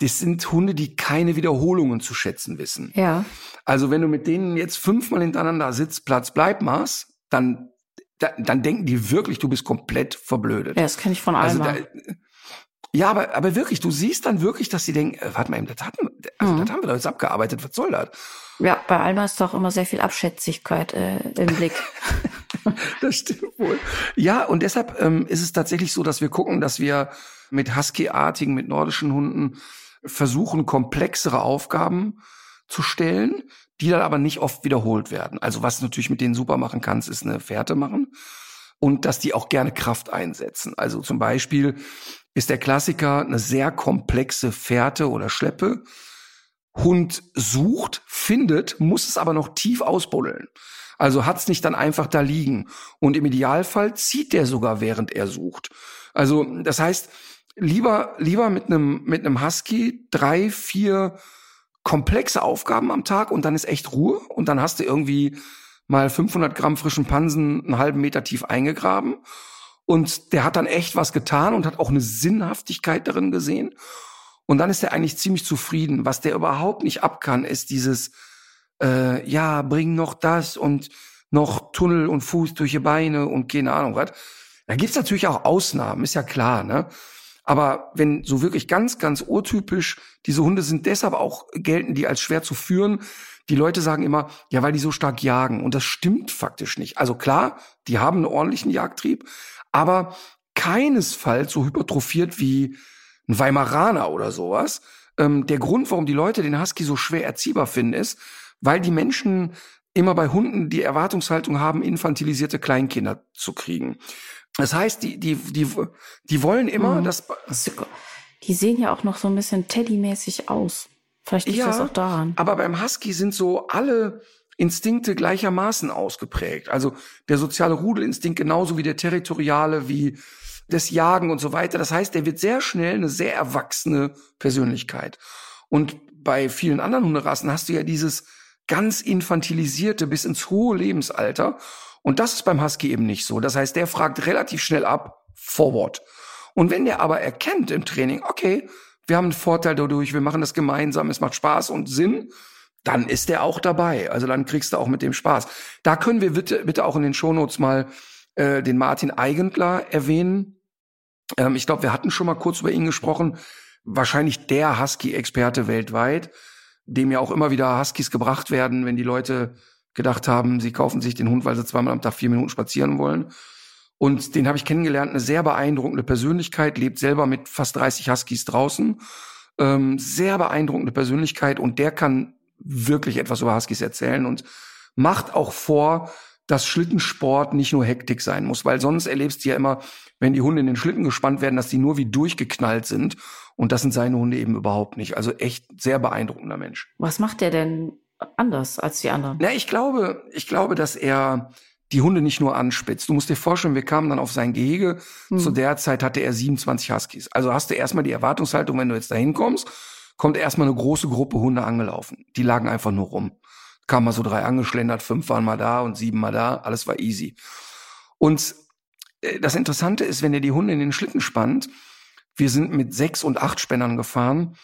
das sind Hunde, die keine Wiederholungen zu schätzen wissen. Ja. Also wenn du mit denen jetzt fünfmal hintereinander sitzt, Platz, bleib, Maß, dann, da, dann denken die wirklich, du bist komplett verblödet. Ja, das kenne ich von Also Alma. da, ja, aber, aber wirklich, du siehst dann wirklich, dass sie denken, äh, warte mal, das, hatten, also, Mhm. das haben wir doch jetzt abgearbeitet, was soll das? ja, bei Alma ist doch immer sehr viel Abschätzigkeit äh, im Blick. Das stimmt wohl. Ja, und deshalb ähm, ist es tatsächlich so, dass wir gucken, dass wir mit Husky-artigen, mit nordischen Hunden versuchen, komplexere Aufgaben zu stellen, die dann aber nicht oft wiederholt werden. Also was du natürlich mit denen super machen kannst, ist eine Fährte machen und dass die auch gerne Kraft einsetzen. Also zum Beispiel ist der Klassiker eine sehr komplexe Fährte oder Schleppe. Hund sucht, findet, muss es aber noch tief ausbuddeln. Also hat's nicht dann einfach da liegen. Und im Idealfall zieht der sogar, während er sucht. Also das heißt, lieber, lieber mit einem, mit einem Husky drei, vier komplexe Aufgaben am Tag und dann ist echt Ruhe und dann hast du irgendwie mal 500 Gramm frischen Pansen einen halben Meter tief eingegraben und der hat dann echt was getan und hat auch eine Sinnhaftigkeit darin gesehen und dann ist er eigentlich ziemlich zufrieden. Was der überhaupt nicht ab kann, ist dieses äh, ja, bring noch das und noch Tunnel und Fuß durch die Beine und keine Ahnung was. Da gibt's natürlich auch Ausnahmen, ist ja klar, ne? Aber wenn so wirklich ganz, ganz urtypisch, diese Hunde sind deshalb auch, gelten die als schwer zu führen. Die Leute sagen immer, ja, weil die so stark jagen. Und das stimmt faktisch nicht. Also klar, die haben einen ordentlichen Jagdtrieb, aber keinesfalls so hypertrophiert wie ein Weimaraner oder sowas. Ähm, der Grund, warum die Leute den Husky so schwer erziehbar finden, ist, weil die Menschen immer bei Hunden die Erwartungshaltung haben, infantilisierte Kleinkinder zu kriegen. Das heißt, die, die, die, die wollen immer, Mhm. dass, Die sehen ja auch noch so ein bisschen Teddy-mäßig aus. Vielleicht liegt Ja, das auch daran. aber beim Husky sind so alle Instinkte gleichermaßen ausgeprägt. Also der soziale Rudelinstinkt genauso wie der territoriale, wie das Jagen und so weiter. Das heißt, der wird sehr schnell eine sehr erwachsene Persönlichkeit. Und bei vielen anderen Hunderassen hast du ja dieses ganz infantilisierte bis ins hohe Lebensalter. Und das ist beim Husky eben nicht so. Das heißt, der fragt relativ schnell ab, forward. Und wenn der aber erkennt im Training, okay, wir haben einen Vorteil dadurch, wir machen das gemeinsam, es macht Spaß und Sinn, dann ist der auch dabei. Also dann kriegst du auch mit dem Spaß. Da können wir bitte, bitte auch in den Shownotes mal äh, den Martin Eigentler erwähnen. Ähm, ich glaube, wir hatten schon mal kurz über ihn gesprochen. Wahrscheinlich der Husky-Experte weltweit, dem ja auch immer wieder Huskies gebracht werden, wenn die Leute gedacht haben, sie kaufen sich den Hund, weil sie zweimal am Tag vier Minuten spazieren wollen. Und den habe ich kennengelernt, eine sehr beeindruckende Persönlichkeit, lebt selber mit fast 30 Huskies draußen. Ähm, sehr beeindruckende Persönlichkeit und der kann wirklich etwas über Huskies erzählen und macht auch vor, dass Schlittensport nicht nur Hektik sein muss, weil sonst erlebst du ja immer, wenn die Hunde in den Schlitten gespannt werden, dass die nur wie durchgeknallt sind und das sind seine Hunde eben überhaupt nicht. Also echt sehr beeindruckender Mensch. Was macht der denn anders als die anderen? Na, ich glaube, ich glaube, dass er die Hunde nicht nur anspitzt. Du musst dir vorstellen, wir kamen dann auf sein Gehege. Hm. Zu der Zeit hatte er 27 Huskies. Also hast du erstmal die Erwartungshaltung, wenn du jetzt dahin kommst, kommt erstmal eine große Gruppe Hunde angelaufen. Die lagen einfach nur rum. Kamen mal so drei angeschlendert, fünf waren mal da und sieben mal da. Alles war easy. Und äh, das Interessante ist, wenn ihr die Hunde in den Schlitten spannt, wir sind mit sechs und acht Spännern gefahren,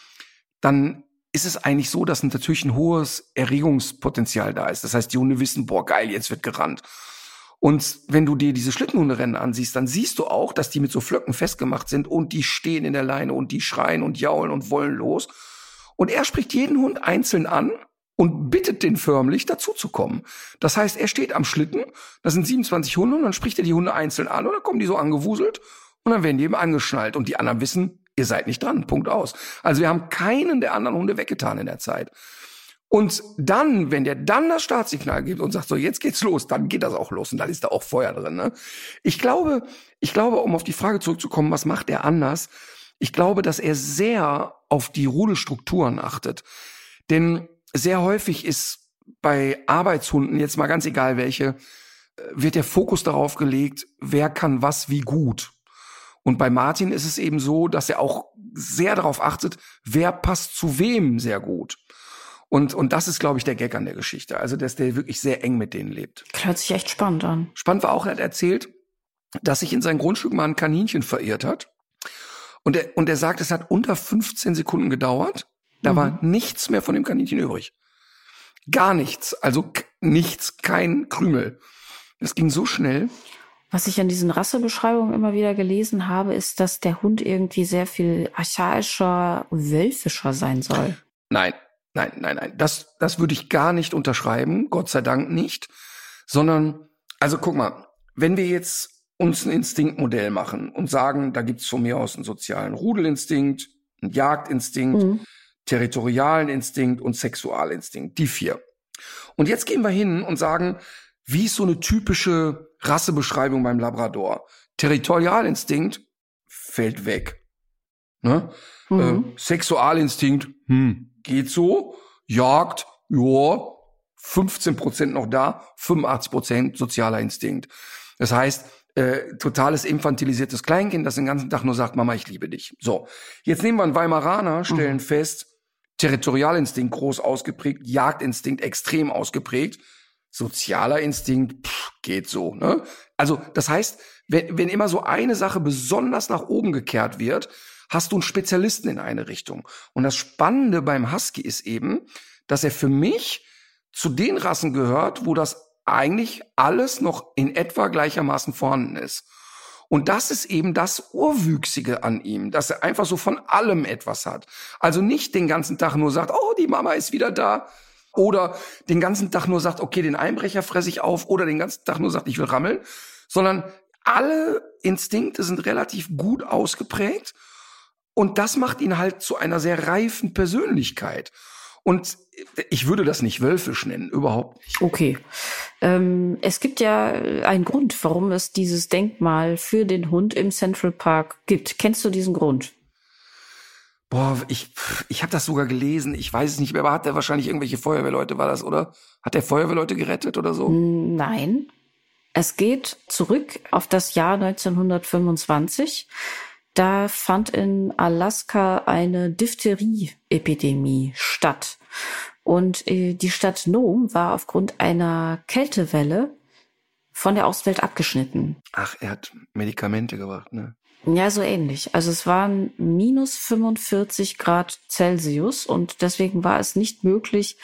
dann ist es eigentlich so, dass natürlich ein hohes Erregungspotenzial da ist. Das heißt, die Hunde wissen, boah, geil, jetzt wird gerannt. Und wenn du dir diese Schlittenhunderennen ansiehst, dann siehst du auch, dass die mit so Flöcken festgemacht sind und die stehen in der Leine und die schreien und jaulen und wollen los. Und er spricht jeden Hund einzeln an und bittet den förmlich dazu zu kommen. Das heißt, er steht am Schlitten, da sind 27 Hunde und dann spricht er die Hunde einzeln an und dann kommen die so angewuselt und dann werden die eben angeschnallt und die anderen wissen, ihr seid nicht dran, Punkt aus. Also wir haben keinen der anderen Hunde weggetan in der Zeit. Und dann, wenn der dann das Startsignal gibt und sagt, so jetzt geht's los, dann geht das auch los und dann ist da auch Feuer drin. Ne? Ich glaube, ich glaube, um auf die Frage zurückzukommen, was macht er anders? Ich glaube, dass er sehr auf die Rudelstrukturen achtet. Denn sehr häufig ist bei Arbeitshunden, jetzt mal ganz egal welche, wird der Fokus darauf gelegt, wer kann was wie gut. Und bei Martin ist es eben so, dass er auch sehr darauf achtet, wer passt zu wem sehr gut. Und, und das ist, glaube ich, der Gag an der Geschichte. Also, dass der wirklich sehr eng mit denen lebt. Hört sich echt spannend an. Spannend war auch, er hat erzählt, dass sich in sein Grundstück mal ein Kaninchen verirrt hat. Und er, und er sagt, es hat unter 15 Sekunden gedauert. Da mhm. war nichts mehr von dem Kaninchen übrig. Gar nichts. Also nichts, kein Krümel. Es ging so schnell. Was ich an diesen Rassebeschreibungen immer wieder gelesen habe, ist, dass der Hund irgendwie sehr viel archaischer, wölfischer sein soll. Nein, Nein, nein, nein. Das, das würde ich gar nicht unterschreiben. Gott sei Dank nicht. Sondern, also guck mal, wenn wir jetzt uns ein Instinktmodell machen und sagen, da gibt's von mir aus einen sozialen Rudelinstinkt, einen Jagdinstinkt, mhm. territorialen Instinkt und Sexualinstinkt. Die vier. Und jetzt gehen wir hin und sagen, wie ist so eine typische Rassebeschreibung beim Labrador? Territorialinstinkt fällt weg. Ne? Mhm. Äh, Sexualinstinkt, hm, geht so, Jagd, ja, 15 Prozent noch da, 85 Prozent sozialer Instinkt. Das heißt, äh, totales infantilisiertes Kleinkind, das den ganzen Tag nur sagt, Mama, ich liebe dich. So, jetzt nehmen wir einen Weimaraner, stellen mhm. fest, Territorialinstinkt groß ausgeprägt, Jagdinstinkt extrem ausgeprägt, sozialer Instinkt pff, geht so. Ne? Also das heißt, wenn, wenn immer so eine Sache besonders nach oben gekehrt wird, hast du einen Spezialisten in eine Richtung. Und das Spannende beim Husky ist eben, dass er für mich zu den Rassen gehört, wo das eigentlich alles noch in etwa gleichermaßen vorhanden ist. Und das ist eben das Urwüchsige an ihm, dass er einfach so von allem etwas hat. Also nicht den ganzen Tag nur sagt, oh, die Mama ist wieder da. Oder den ganzen Tag nur sagt, okay, den Einbrecher fresse ich auf. Oder den ganzen Tag nur sagt, ich will rammeln. Sondern alle Instinkte sind relativ gut ausgeprägt. Und das macht ihn halt zu einer sehr reifen Persönlichkeit. Und ich würde das nicht wölfisch nennen, überhaupt nicht. Okay. Ähm, es gibt ja einen Grund, warum es dieses Denkmal für den Hund im Central Park gibt. Kennst du diesen Grund? Boah, ich, ich habe das sogar gelesen. Ich weiß es nicht mehr, aber hat der wahrscheinlich irgendwelche Feuerwehrleute, war das, oder? Hat der Feuerwehrleute gerettet oder so? Nein. Es geht zurück auf das Jahr 1925. Da fand in Alaska eine Diphtherie-Epidemie statt. Und äh, die Stadt Nome war aufgrund einer Kältewelle von der Außenwelt abgeschnitten. Ach, er hat Medikamente gebracht, ne? Ja, so ähnlich. Also es waren minus 45 Grad Celsius und deswegen war es nicht möglich,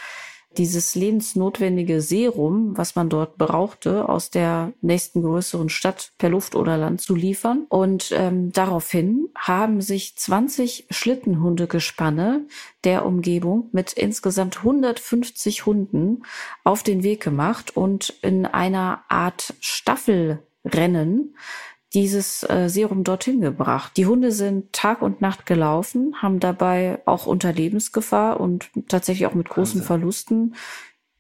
dieses lebensnotwendige Serum, was man dort brauchte, aus der nächsten größeren Stadt per Luft oder Land zu liefern. Und ähm, daraufhin haben sich 20 Schlittenhundegespanne der Umgebung mit insgesamt 150 Hunden auf den Weg gemacht und in einer Art Staffelrennen dieses äh, Serum dorthin gebracht. Die Hunde sind Tag und Nacht gelaufen, haben dabei auch unter Lebensgefahr und tatsächlich auch mit großen Wahnsinn. Verlusten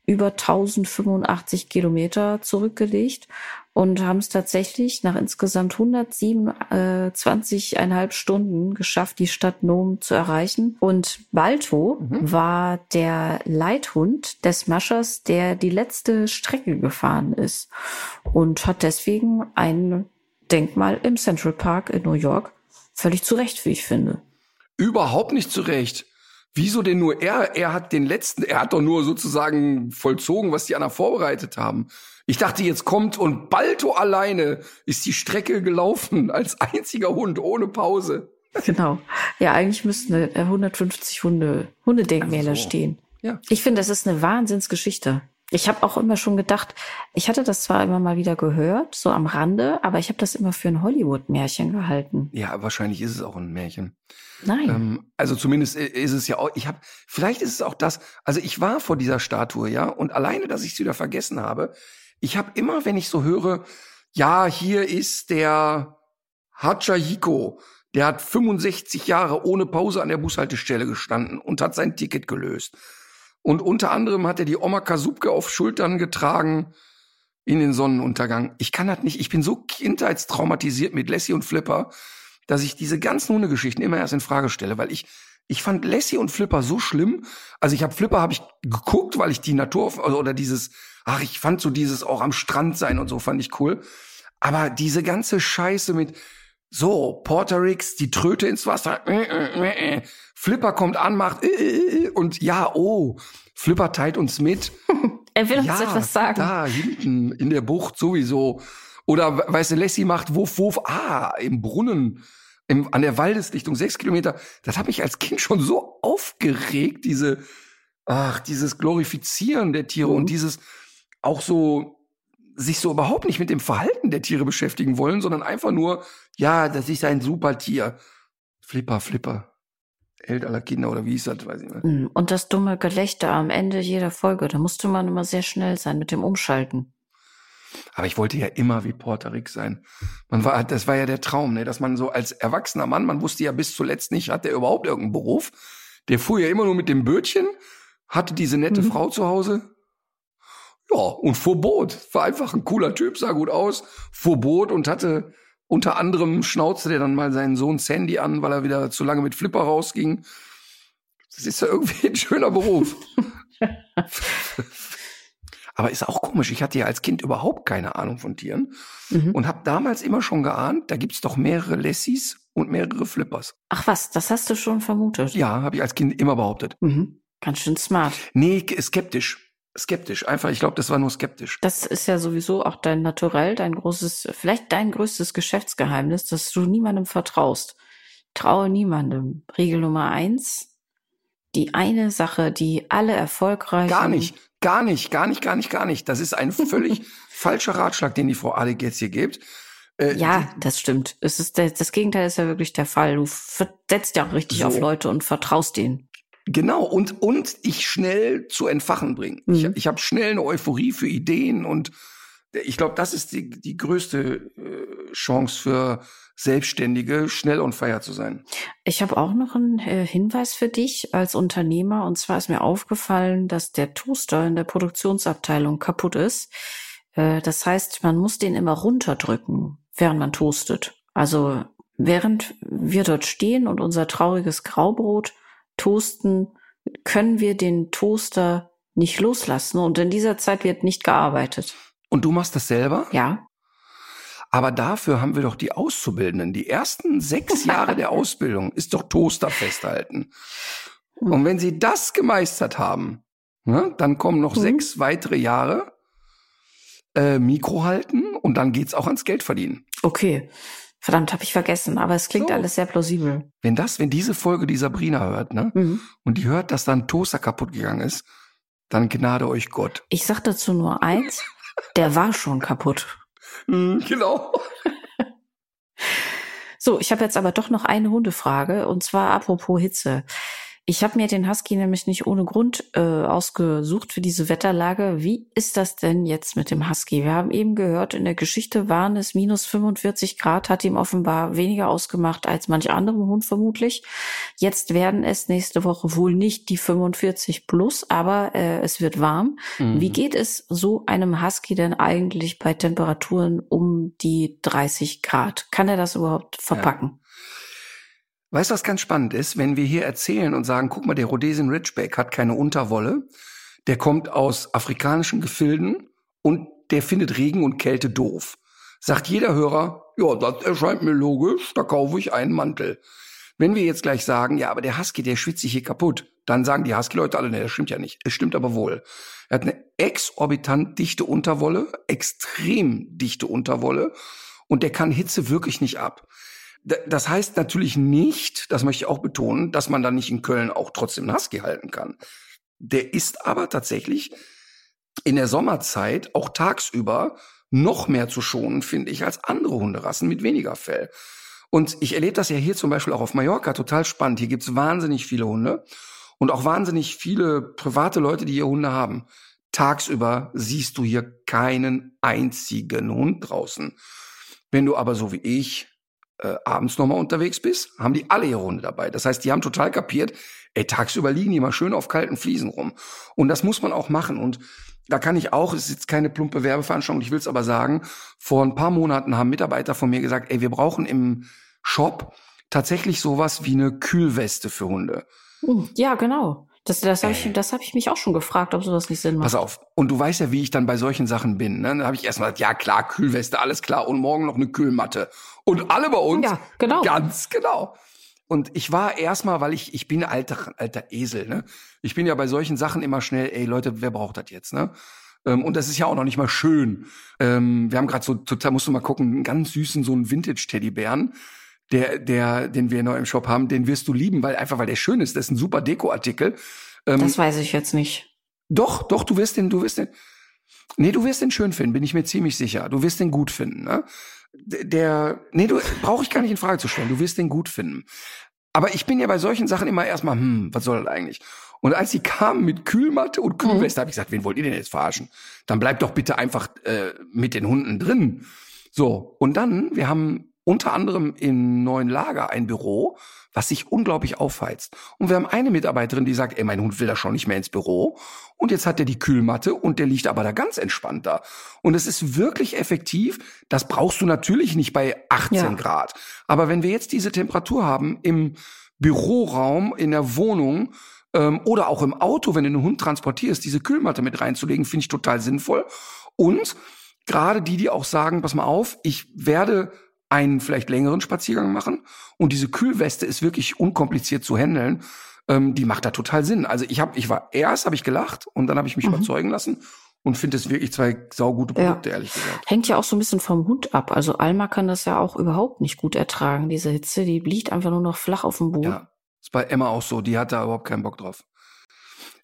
über 1085 Kilometer zurückgelegt und haben es tatsächlich nach insgesamt 127,5 Stunden geschafft, die Stadt Nome zu erreichen. Und Balto mhm. war der Leithund des Maschers, der die letzte Strecke gefahren ist und hat deswegen einen Denkmal im Central Park in New York. Völlig zu Recht, wie ich finde. Überhaupt nicht zu Recht. Wieso denn nur er? Er hat den letzten, er hat doch nur sozusagen vollzogen, was die anderen vorbereitet haben. Ich dachte, jetzt kommt und Balto alleine ist die Strecke gelaufen als einziger Hund ohne Pause. Genau. Ja, eigentlich müssten 150 Hunde, Hundedenkmäler so. stehen. Ja. Ich finde, das ist eine Wahnsinnsgeschichte. Ich habe auch immer schon gedacht, ich hatte das zwar immer mal wieder gehört, so am Rande, aber ich habe das immer für ein Hollywood-Märchen gehalten. Ja, wahrscheinlich ist es auch ein Märchen. Nein. Ähm, also zumindest ist es ja auch, ich habe, vielleicht ist es auch das, also ich war vor dieser Statue, ja, und alleine, dass ich es wieder vergessen habe, ich habe immer, wenn ich so höre, ja, hier ist der Hachahiko, der hat 65 Jahre ohne Pause an der Bushaltestelle gestanden und hat sein Ticket gelöst. Und unter anderem hat er die Oma Kasubke auf Schultern getragen in den Sonnenuntergang. Ich kann das nicht. Ich bin so kindheitstraumatisiert mit Lassie und Flipper, dass ich diese ganzen Hundegeschichten immer erst in Frage stelle, weil ich ich fand Lassie und Flipper so schlimm. Also ich habe Flipper habe ich geguckt, weil ich die Natur also, oder dieses ach, ich fand so dieses auch am Strand sein und so fand ich cool. Aber diese ganze Scheiße mit so, Porterix, die Tröte ins Wasser, äh, äh, äh, Flipper kommt an, macht und ja, oh, Flipper teilt uns mit. er will uns ja, etwas sagen. Da hinten in der Bucht sowieso. Oder weißt du, Lassie macht Wuff, Wuff, ah, im Brunnen, im, an der Waldeslichtung, sechs Kilometer. Das hat mich als Kind schon so aufgeregt, diese, ach, dieses Glorifizieren der Tiere mhm. und dieses auch so sich so überhaupt nicht mit dem Verhalten der Tiere beschäftigen wollen, sondern einfach nur, ja, das ist ein super Tier. Flipper, Flipper. Held aller Kinder oder wie ist das, weiß ich nicht. Hm, und das dumme Gelächter am Ende jeder Folge, da musste man immer sehr schnell sein mit dem Umschalten. Aber ich wollte ja immer wie Porter Rick sein. Man war, das war ja der Traum, ne, dass man so als erwachsener Mann, man wusste ja bis zuletzt nicht, hat er überhaupt irgendeinen Beruf. Der fuhr ja immer nur mit dem Bötchen, hatte diese nette mhm. Frau zu Hause, ja, und fuhr Boot. War einfach ein cooler Typ, sah gut aus, fuhr Boot und hatte unter anderem schnauzte der dann mal seinen Sohn Sandy an, weil er wieder zu lange mit Flipper rausging. Das ist ja irgendwie ein schöner Beruf. Aber ist auch komisch. Ich hatte ja als Kind überhaupt keine Ahnung von Tieren mhm. und habe damals immer schon geahnt, da gibt's doch mehrere Lessies und mehrere Flippers. Ach was, das hast du schon vermutet? Ja, habe ich als Kind immer behauptet. Mhm. Ganz schön smart. Nee, skeptisch skeptisch. Einfach, ich glaube, das war nur skeptisch. Das ist ja sowieso auch dein Naturell, dein großes, vielleicht dein größtes Geschäftsgeheimnis, dass du niemandem vertraust. Traue niemandem. Regel Nummer eins. Die eine Sache, die alle erfolgreich. Gar nicht, gar nicht, gar nicht, gar nicht, gar nicht. Das ist ein völlig falscher Ratschlag, den die Frau Adig jetzt hier gibt. Äh, ja, das stimmt. Es ist das Gegenteil ist ja wirklich der Fall. Du setzt ja auch richtig so. auf Leute und vertraust denen. Genau, und, und ich schnell zu entfachen bringen. Mhm. Ich, ich habe schnell eine Euphorie für Ideen und ich glaube, das ist die, die größte äh, Chance für Selbstständige, schnell on fire zu sein. Ich habe auch noch einen äh, Hinweis für dich als Unternehmer. Und zwar ist mir aufgefallen, dass der Toaster in der Produktionsabteilung kaputt ist. Äh, das heißt, man muss den immer runterdrücken, während man toastet. Also während wir dort stehen und unser trauriges Graubrot toasten, können wir den Toaster nicht loslassen. Und in dieser Zeit wird nicht gearbeitet. Und du machst das selber? Ja. Aber dafür haben wir doch die Auszubildenden. Die ersten sechs Jahre der Ausbildung ist doch Toaster festhalten. Und wenn sie das gemeistert haben, ne, dann kommen noch mhm. sechs weitere Jahre äh, Mikro halten und dann geht's auch ans Geld verdienen. Okay. Verdammt, habe ich vergessen, aber es klingt so. alles sehr plausibel. Wenn das, wenn diese Folge die Sabrina hört, ne? Mhm. Und die hört, dass da ein Toaster kaputt gegangen ist, dann gnade euch Gott. Ich sag dazu nur eins, der war schon kaputt. Mhm, genau. so, ich habe jetzt aber doch noch eine Hundefrage, und zwar apropos Hitze. Ich habe mir den Husky nämlich nicht ohne Grund äh, ausgesucht für diese Wetterlage. Wie ist das denn jetzt mit dem Husky? Wir haben eben gehört, in der Geschichte waren es minus 45 Grad, hat ihm offenbar weniger ausgemacht als manch anderem Hund vermutlich. Jetzt werden es nächste Woche wohl nicht die 45 plus, aber äh, es wird warm. Mhm. Wie geht es so einem Husky denn eigentlich bei Temperaturen um die 30 Grad? Kann er das überhaupt verpacken? Ja. Weißt du, was ganz spannend ist? Wenn wir hier erzählen und sagen, guck mal, der Rhodesian Ridgeback hat keine Unterwolle, der kommt aus afrikanischen Gefilden und der findet Regen und Kälte doof. Sagt jeder Hörer, ja, das erscheint mir logisch, da kaufe ich einen Mantel. Wenn wir jetzt gleich sagen, ja, aber der Husky, der schwitzt sich hier kaputt, dann sagen die Husky-Leute alle, nee, das stimmt ja nicht. Es stimmt aber wohl. Er hat eine exorbitant dichte Unterwolle, extrem dichte Unterwolle und der kann Hitze wirklich nicht ab. Das heißt natürlich nicht, das möchte ich auch betonen, dass man dann nicht in Köln auch trotzdem einen Husky halten kann. Der ist aber tatsächlich in der Sommerzeit auch tagsüber noch mehr zu schonen, finde ich, als andere Hunderassen mit weniger Fell. Und ich erlebe das ja hier zum Beispiel auch auf Mallorca total spannend. Hier gibt's wahnsinnig viele Hunde und auch wahnsinnig viele private Leute, die hier Hunde haben. Tagsüber siehst du hier keinen einzigen Hund draußen. Wenn du aber so wie ich äh, abends nochmal unterwegs bist, haben die alle ihre Hunde dabei. Das heißt, die haben total kapiert, ey, tagsüber liegen die mal schön auf kalten Fliesen rum. Und das muss man auch machen. Und da kann ich auch, es ist jetzt keine plumpe Werbeveranstaltung, ich will es aber sagen, vor ein paar Monaten haben Mitarbeiter von mir gesagt, ey, wir brauchen im Shop tatsächlich sowas wie eine Kühlweste für Hunde. Hm, ja, genau. Das, das habe ich, das hab ich mich auch schon gefragt, ob sowas nicht Sinn macht. Pass auf. Und du weißt ja, wie ich dann bei solchen Sachen bin. Ne? Dann habe ich erstmal gesagt, ja klar, Kühlweste, alles klar. Und morgen noch eine Kühlmatte. Und alle bei uns. Ja, genau. Ganz genau. Und ich war erstmal, weil ich, ich bin alter, alter Esel, ne? Ich bin ja bei solchen Sachen immer schnell, ey Leute, wer braucht das jetzt, ne? Ähm, und das ist ja auch noch nicht mal schön. Ähm, wir haben gerade so total, musst du mal gucken, einen ganz süßen, so einen Vintage-Teddybären der, der, den wir neu im Shop haben, den wirst du lieben, weil einfach, weil der schön ist. Das ist ein super Deko-Artikel. Ähm, das weiß ich jetzt nicht. Doch, doch, du wirst den, du wirst den. Nee, du wirst den schön finden, bin ich mir ziemlich sicher. Du wirst den gut finden. Ne? Der, nee, du brauche ich gar nicht in Frage zu stellen. Du wirst den gut finden. Aber ich bin ja bei solchen Sachen immer erstmal, hm, was soll das eigentlich? Und als sie kamen mit Kühlmatte und Kühlweste, mhm. habe ich gesagt, wen wollt ihr denn jetzt verarschen? Dann bleibt doch bitte einfach äh, mit den Hunden drin. So, und dann, wir haben unter anderem im neuen Lager ein Büro, was sich unglaublich aufheizt. Und wir haben eine Mitarbeiterin, die sagt, ey, mein Hund will da schon nicht mehr ins Büro. Und jetzt hat er die Kühlmatte und der liegt aber da ganz entspannt da. Und es ist wirklich effektiv. Das brauchst du natürlich nicht bei 18 ja. Grad. Aber wenn wir jetzt diese Temperatur haben im Büroraum, in der Wohnung, ähm, oder auch im Auto, wenn du einen Hund transportierst, diese Kühlmatte mit reinzulegen, finde ich total sinnvoll. Und gerade die, die auch sagen, pass mal auf, ich werde einen vielleicht längeren Spaziergang machen. Und diese Kühlweste ist wirklich unkompliziert zu handeln. Ähm, die macht da total Sinn. Also ich habe, ich war erst habe ich gelacht und dann habe ich mich mhm. überzeugen lassen und finde es wirklich zwei saugute Produkte, ja. ehrlich gesagt. Hängt ja auch so ein bisschen vom Hund ab. Also Alma kann das ja auch überhaupt nicht gut ertragen, diese Hitze. Die liegt einfach nur noch flach auf dem Boden. Ja, ist bei Emma auch so. Die hat da überhaupt keinen Bock drauf.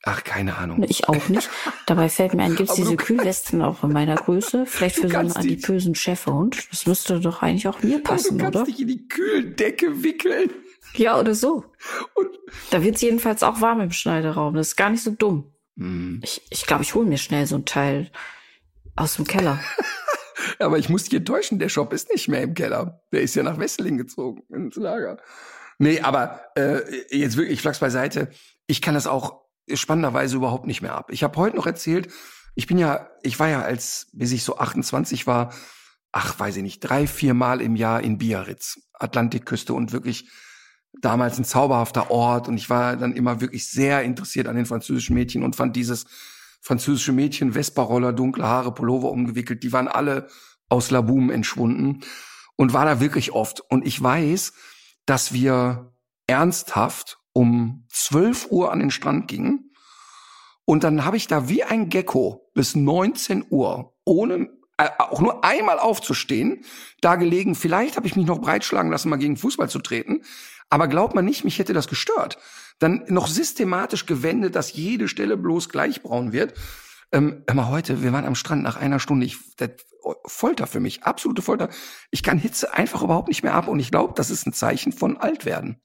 Ach, keine Ahnung. Ich auch nicht. Dabei fällt mir ein, gibt's diese Kühlwesten auch in meiner Größe? Vielleicht für so einen adipösen Chefhund? Das müsste doch eigentlich auch mir passen, oder? Du kannst dich in die Kühldecke wickeln. Ja, oder so. Und da wird's jedenfalls auch warm im Schneiderraum. Das ist gar nicht so dumm. Hm. Ich glaube, ich, glaub, ich hole mir schnell so ein Teil aus dem Keller. Aber ich muss dich enttäuschen, der Shop ist nicht mehr im Keller. Der ist ja nach Wesseling gezogen, ins Lager. Nee, aber äh, jetzt wirklich, Flachs beiseite. Ich kann das auch spannenderweise überhaupt nicht mehr ab. Ich habe heute noch erzählt, ich bin ja, ich war ja als, bis ich so 28 war, ach, weiß ich nicht, drei, vier Mal im Jahr in Biarritz, Atlantikküste und wirklich damals ein zauberhafter Ort und ich war dann immer wirklich sehr interessiert an den französischen Mädchen und fand dieses französische Mädchen, Vespa-Roller, dunkle Haare, Pullover umgewickelt, die waren alle aus Laboum entschwunden und war da wirklich oft. Und ich weiß, dass wir ernsthaft um 12 Uhr an den Strand ging. Und dann habe ich da wie ein Gecko bis 19 Uhr, ohne äh, auch nur einmal aufzustehen, da gelegen. Vielleicht habe ich mich noch breitschlagen lassen, mal gegen Fußball zu treten. Aber glaubt man nicht, mich hätte das gestört. Dann noch systematisch gewendet, dass jede Stelle bloß gleich braun wird. Ähm, mal heute, wir waren am Strand nach einer Stunde. Ich, das, Folter für mich, absolute Folter. Ich kann Hitze einfach überhaupt nicht mehr ab und ich glaube, das ist ein Zeichen von Altwerden.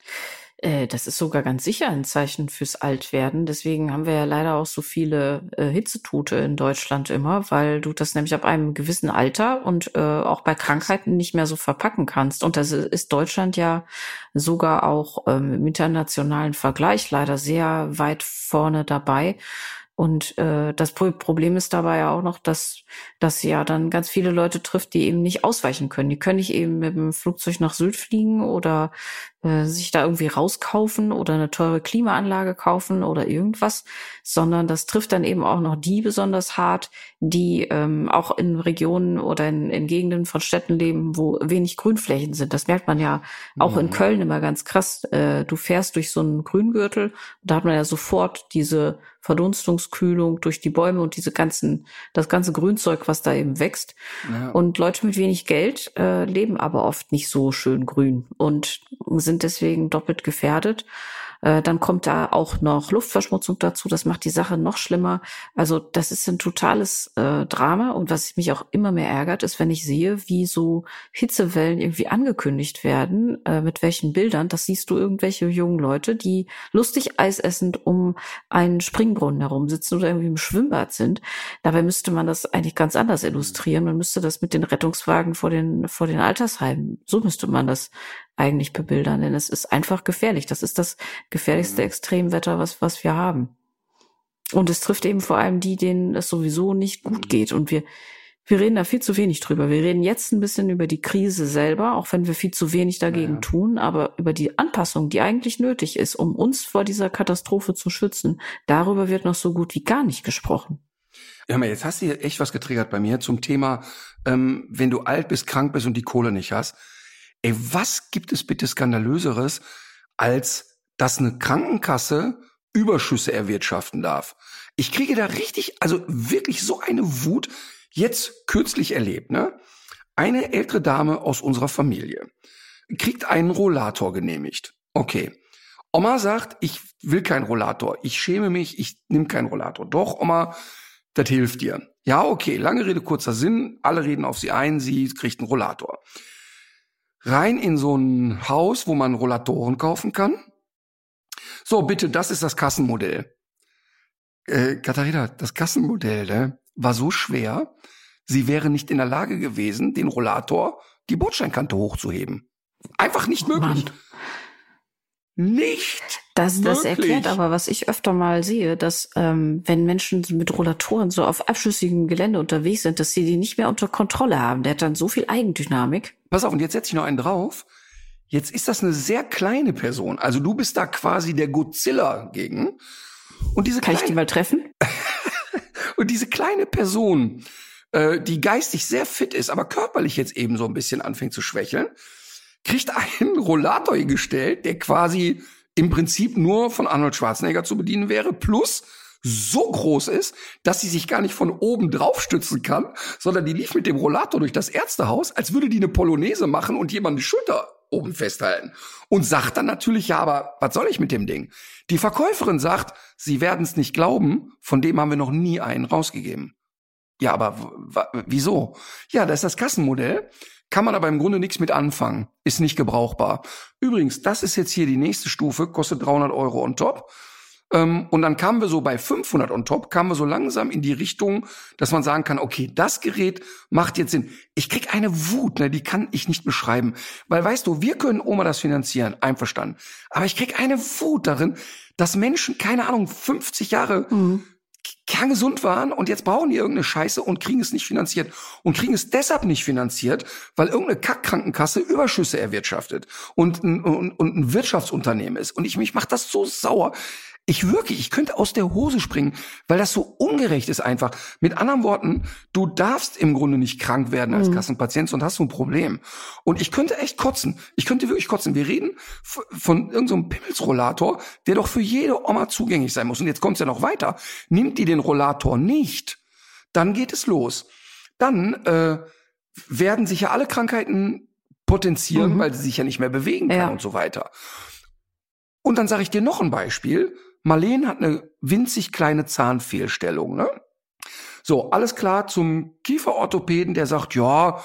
Äh, das ist sogar ganz sicher ein Zeichen fürs Altwerden. Deswegen haben wir ja leider auch so viele äh, Hitzetote in Deutschland immer, weil du das nämlich ab einem gewissen Alter und äh, auch bei Krankheiten nicht mehr so verpacken kannst. Und das ist Deutschland ja sogar auch ähm, im internationalen Vergleich leider sehr weit vorne dabei. Und äh, das Problem ist dabei ja auch noch, dass das ja dann ganz viele Leute trifft, die eben nicht ausweichen können. Die können nicht eben mit dem Flugzeug nach Sylt fliegen oder äh, sich da irgendwie rauskaufen oder eine teure Klimaanlage kaufen oder irgendwas, sondern das trifft dann eben auch noch die besonders hart, die ähm, auch in Regionen oder in, in Gegenden von Städten leben, wo wenig Grünflächen sind. Das merkt man ja auch mhm. in Köln immer ganz krass. Äh, du fährst durch so einen Grüngürtel, da hat man ja sofort diese Verdunstungskühlung durch die Bäume und diese ganzen, das ganze Grünzeug, was da eben wächst. Ja. Und Leute mit wenig Geld äh, leben aber oft nicht so schön grün und sind deswegen doppelt gefährdet. Äh, dann kommt da auch noch Luftverschmutzung dazu. Das macht die Sache noch schlimmer. Also das ist ein totales äh, Drama. Und was mich auch immer mehr ärgert, ist, wenn ich sehe, wie so Hitzewellen irgendwie angekündigt werden, äh, mit welchen Bildern. Das siehst du irgendwelche jungen Leute, die lustig eisessend um einen Springbrunnen herum sitzen oder irgendwie im Schwimmbad sind. Dabei müsste man das eigentlich ganz anders illustrieren. Man müsste das mit den Rettungswagen vor den, vor den Altersheimen, so müsste man das eigentlich bebildern, denn es ist einfach gefährlich. Das ist das gefährlichste mhm. Extremwetter, was, was wir haben. Und es trifft eben vor allem die, denen es sowieso nicht gut mhm. geht. Und wir, wir reden da viel zu wenig drüber. Wir reden jetzt ein bisschen über die Krise selber, auch wenn wir viel zu wenig dagegen ja. tun, aber über die Anpassung, die eigentlich nötig ist, um uns vor dieser Katastrophe zu schützen, darüber wird noch so gut wie gar nicht gesprochen. Ja, mal, jetzt hast du hier echt was getriggert bei mir zum Thema, ähm, wenn du alt bist, krank bist und die Kohle nicht hast. Ey, was gibt es bitte skandalöseres, als dass eine Krankenkasse Überschüsse erwirtschaften darf? Ich kriege da richtig, also wirklich so eine Wut jetzt kürzlich erlebt, ne? Eine ältere Dame aus unserer Familie kriegt einen Rollator genehmigt. Okay. Oma sagt, ich will keinen Rollator. Ich schäme mich, ich nehme keinen Rollator. Doch, Oma, das hilft dir. Ja, okay, lange Rede, kurzer Sinn. Alle reden auf sie ein, sie kriegt einen Rollator rein in so ein Haus, wo man Rollatoren kaufen kann. So, bitte, das ist das Kassenmodell. Äh, Katharina, das Kassenmodell ne, war so schwer, sie wäre nicht in der Lage gewesen, den Rollator die Bordsteinkante hochzuheben. Einfach nicht oh, möglich. Mann. Nicht. Das, das erklärt aber, was ich öfter mal sehe, dass ähm, wenn Menschen mit Rollatoren so auf abschüssigem Gelände unterwegs sind, dass sie die nicht mehr unter Kontrolle haben. Der hat dann so viel Eigendynamik. Pass auf, und jetzt setze ich noch einen drauf. Jetzt ist das eine sehr kleine Person. Also du bist da quasi der Godzilla gegen. Und diese Kann kleine, ich die mal treffen? und diese kleine Person, äh, die geistig sehr fit ist, aber körperlich jetzt eben so ein bisschen anfängt zu schwächeln, kriegt einen Rollator gestellt, der quasi im Prinzip nur von Arnold Schwarzenegger zu bedienen wäre, plus so groß ist, dass sie sich gar nicht von oben drauf stützen kann, sondern die lief mit dem Rollator durch das Ärztehaus, als würde die eine Polonaise machen und jemand die Schulter oben festhalten. Und sagt dann natürlich, ja, aber was soll ich mit dem Ding? Die Verkäuferin sagt, sie werden es nicht glauben, von dem haben wir noch nie einen rausgegeben. Ja, aber wieso? Ja, das ist das Kassenmodell kann man aber im Grunde nichts mit anfangen, ist nicht gebrauchbar. Übrigens, das ist jetzt hier die nächste Stufe, kostet 300 Euro on top. Ähm, und dann kamen wir so bei 500 on top, kamen wir so langsam in die Richtung, dass man sagen kann, okay, das Gerät macht jetzt Sinn. Ich krieg eine Wut, ne, die kann ich nicht beschreiben. Weil weißt du, wir können Oma das finanzieren, einverstanden. Aber ich krieg eine Wut darin, dass Menschen, keine Ahnung, 50 Jahre mhm kerngesund waren und jetzt brauchen die irgendeine Scheiße und kriegen es nicht finanziert. Und kriegen es deshalb nicht finanziert, weil irgendeine Kackkrankenkasse Überschüsse erwirtschaftet und ein, und, und ein Wirtschaftsunternehmen ist. Und ich mich macht das so sauer. Ich wirklich, ich könnte aus der Hose springen, weil das so ungerecht ist einfach. Mit anderen Worten, du darfst im Grunde nicht krank werden als mhm. Kassenpatient und hast so ein Problem. Und ich könnte echt kotzen. Ich könnte wirklich kotzen. Wir reden von irgendeinem so Pimmelsrollator, der doch für jede Oma zugänglich sein muss. Und jetzt kommt es ja noch weiter. Nimmt die den Rollator nicht, dann geht es los. Dann äh, werden sich ja alle Krankheiten potenzieren, mhm. weil sie sich ja nicht mehr bewegen kann ja. und so weiter. Und dann sage ich dir noch ein Beispiel. Marleen hat eine winzig kleine Zahnfehlstellung. Ne? So, alles klar zum Kieferorthopäden, der sagt, ja,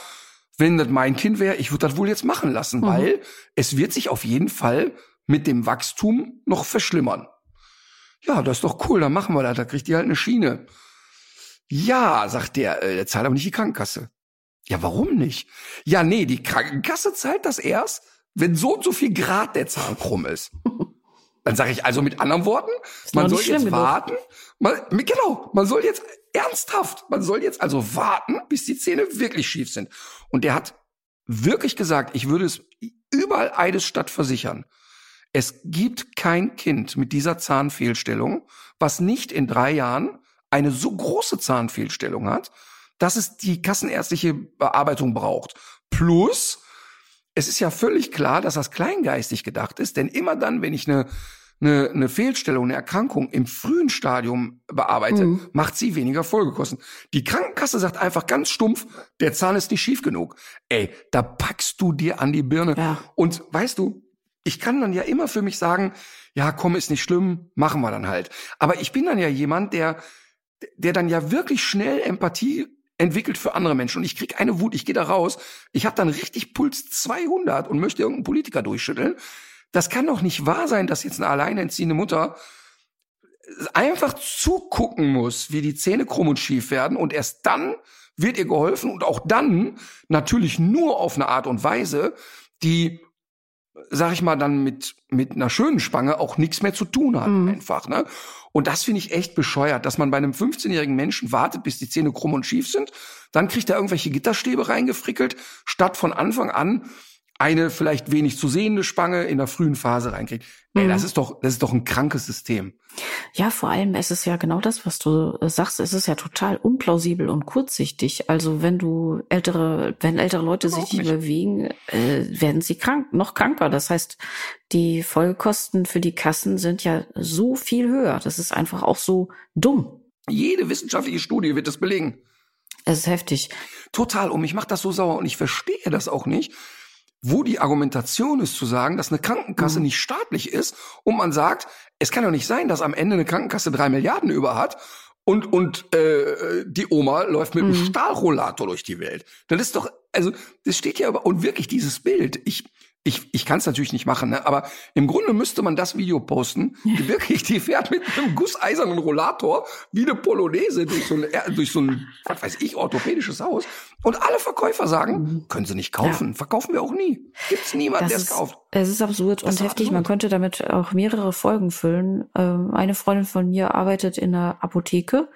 wenn das mein Kind wäre, ich würde das wohl jetzt machen lassen, mhm. weil es wird sich auf jeden Fall mit dem Wachstum noch verschlimmern. Ja, das ist doch cool, dann machen wir das, da kriegt die halt eine Schiene. Ja, sagt der, äh, der zahlt aber nicht die Krankenkasse. Ja, warum nicht? Ja, nee, die Krankenkasse zahlt das erst, wenn so und so viel Grad der Zahn krumm ist. Dann sage ich also mit anderen Worten, man soll jetzt warten. Man, genau, man soll jetzt ernsthaft, man soll jetzt also warten, bis die Zähne wirklich schief sind. Und der hat wirklich gesagt, ich würde es überall Eidesstadt versichern. Es gibt kein Kind mit dieser Zahnfehlstellung, was nicht in drei Jahren eine so große Zahnfehlstellung hat, dass es die kassenärztliche Bearbeitung braucht. Plus, es ist ja völlig klar, dass das kleingeistig gedacht ist, denn immer dann, wenn ich eine eine, eine Fehlstellung, eine Erkrankung im frühen Stadium bearbeite, mhm. macht sie weniger Folgekosten. Die Krankenkasse sagt einfach ganz stumpf, der Zahn ist nicht schief genug. Ey, da packst du dir an die Birne. Ja. Und weißt du, ich kann dann ja immer für mich sagen, ja, komm, ist nicht schlimm, machen wir dann halt. Aber ich bin dann ja jemand, der, der dann ja wirklich schnell Empathie entwickelt für andere Menschen. Und ich krieg eine Wut, ich gehe da raus, ich habe dann richtig Puls 200 und möchte irgendeinen Politiker durchschütteln. Das kann doch nicht wahr sein, dass jetzt eine alleinerziehende Mutter einfach zugucken muss, wie die Zähne krumm und schief werden und erst dann wird ihr geholfen und auch dann natürlich nur auf eine Art und Weise, die sag ich mal, dann mit, mit einer schönen Spange auch nichts mehr zu tun hat, mhm. einfach, ne? Und das finde ich echt bescheuert, dass man bei einem 15-jährigen Menschen wartet, bis die Zähne krumm und schief sind. Dann kriegt er irgendwelche Gitterstäbe reingefrickelt, statt von Anfang an eine vielleicht wenig zu sehende Spange in der frühen Phase reinkriegt. Mhm. Ey, das ist doch, das ist doch ein krankes System. Ja, vor allem es ist ja genau das, was du äh, sagst. Es ist ja total unplausibel und kurzsichtig. Also wenn du ältere, wenn ältere Leute sich nicht bewegen, äh, werden sie krank, noch kranker. Das heißt, die Folgekosten für die Kassen sind ja so viel höher. Das ist einfach auch so dumm. Jede wissenschaftliche Studie wird das belegen. Es ist heftig. Total. Und mich macht das so sauer und ich verstehe das auch nicht wo die Argumentation ist zu sagen, dass eine Krankenkasse mhm. nicht staatlich ist und man sagt, es kann doch nicht sein, dass am Ende eine Krankenkasse drei Milliarden über hat und und äh, die Oma läuft mit mhm. einem Stahlrollator durch die Welt. Das ist doch also das steht ja aber und wirklich dieses Bild. Ich ich, ich kann es natürlich nicht machen, ne? aber im Grunde müsste man das Video posten. Die wirklich, die fährt mit einem gusseisernen Rollator wie eine Polonaise durch so ein, durch so ein, was weiß ich, orthopädisches Haus. Und alle Verkäufer sagen, mhm. können sie nicht kaufen. Ja. Verkaufen wir auch nie. Gibt's niemanden, der es kauft. Es ist absurd das und heftig. Absurd. Man könnte damit auch mehrere Folgen füllen. Ähm, eine Freundin von mir arbeitet in einer Apotheke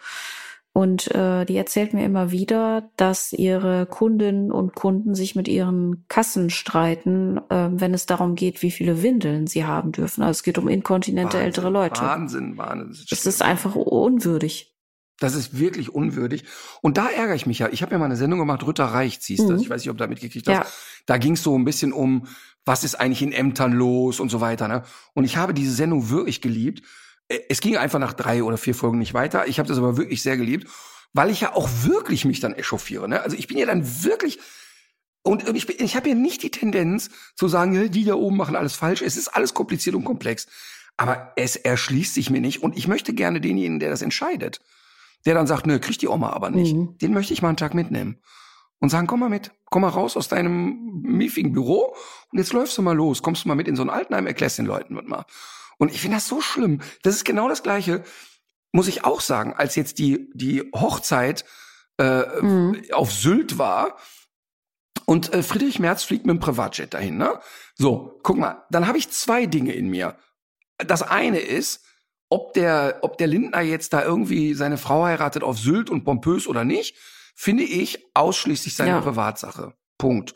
und äh, die erzählt mir immer wieder, dass ihre Kundinnen und Kunden sich mit ihren Kassen streiten, äh, wenn es darum geht, wie viele Windeln sie haben dürfen. Also es geht um inkontinente Wahnsinn, ältere Leute. Wahnsinn, Wahnsinn. Es ist einfach unwürdig. Das ist wirklich unwürdig. Und da ärgere ich mich ja. Ich habe ja mal eine Sendung gemacht, Rütter Reich hieß mhm. das. Ich weiß nicht, ob du da mitgekriegt hast. Ja. Da ging es so ein bisschen um, was ist eigentlich in Ämtern los und so weiter. Ne? Und ich habe diese Sendung wirklich geliebt es ging einfach nach drei oder vier Folgen nicht weiter. Ich habe das aber wirklich sehr geliebt, weil ich ja auch wirklich mich dann echauffiere. Ne? Also ich bin ja dann wirklich und, und ich, bin, ich habe ja nicht die Tendenz zu sagen, die da oben machen alles falsch. Es ist alles kompliziert und komplex. Aber es erschließt sich mir nicht. Und ich möchte gerne denjenigen, der das entscheidet, der dann sagt, nö, kriegt die Oma aber nicht. Mhm. Den möchte ich mal einen Tag mitnehmen. Und sagen, komm mal mit, komm mal raus aus deinem miefigen Büro und jetzt läufst du mal los, kommst du mal mit in so ein Altenheim, erklärst den Leuten mal. Und ich finde das so schlimm. Das ist genau das Gleiche, muss ich auch sagen, als jetzt die, die Hochzeit äh, mhm. auf Sylt war. Und äh, Friedrich Merz fliegt mit dem Privatjet dahin. Ne? So, guck mal, dann habe ich zwei Dinge in mir. Das eine ist, ob der, ob der Lindner jetzt da irgendwie seine Frau heiratet auf Sylt und pompös oder nicht, finde ich ausschließlich seine ja. Privatsache. Punkt.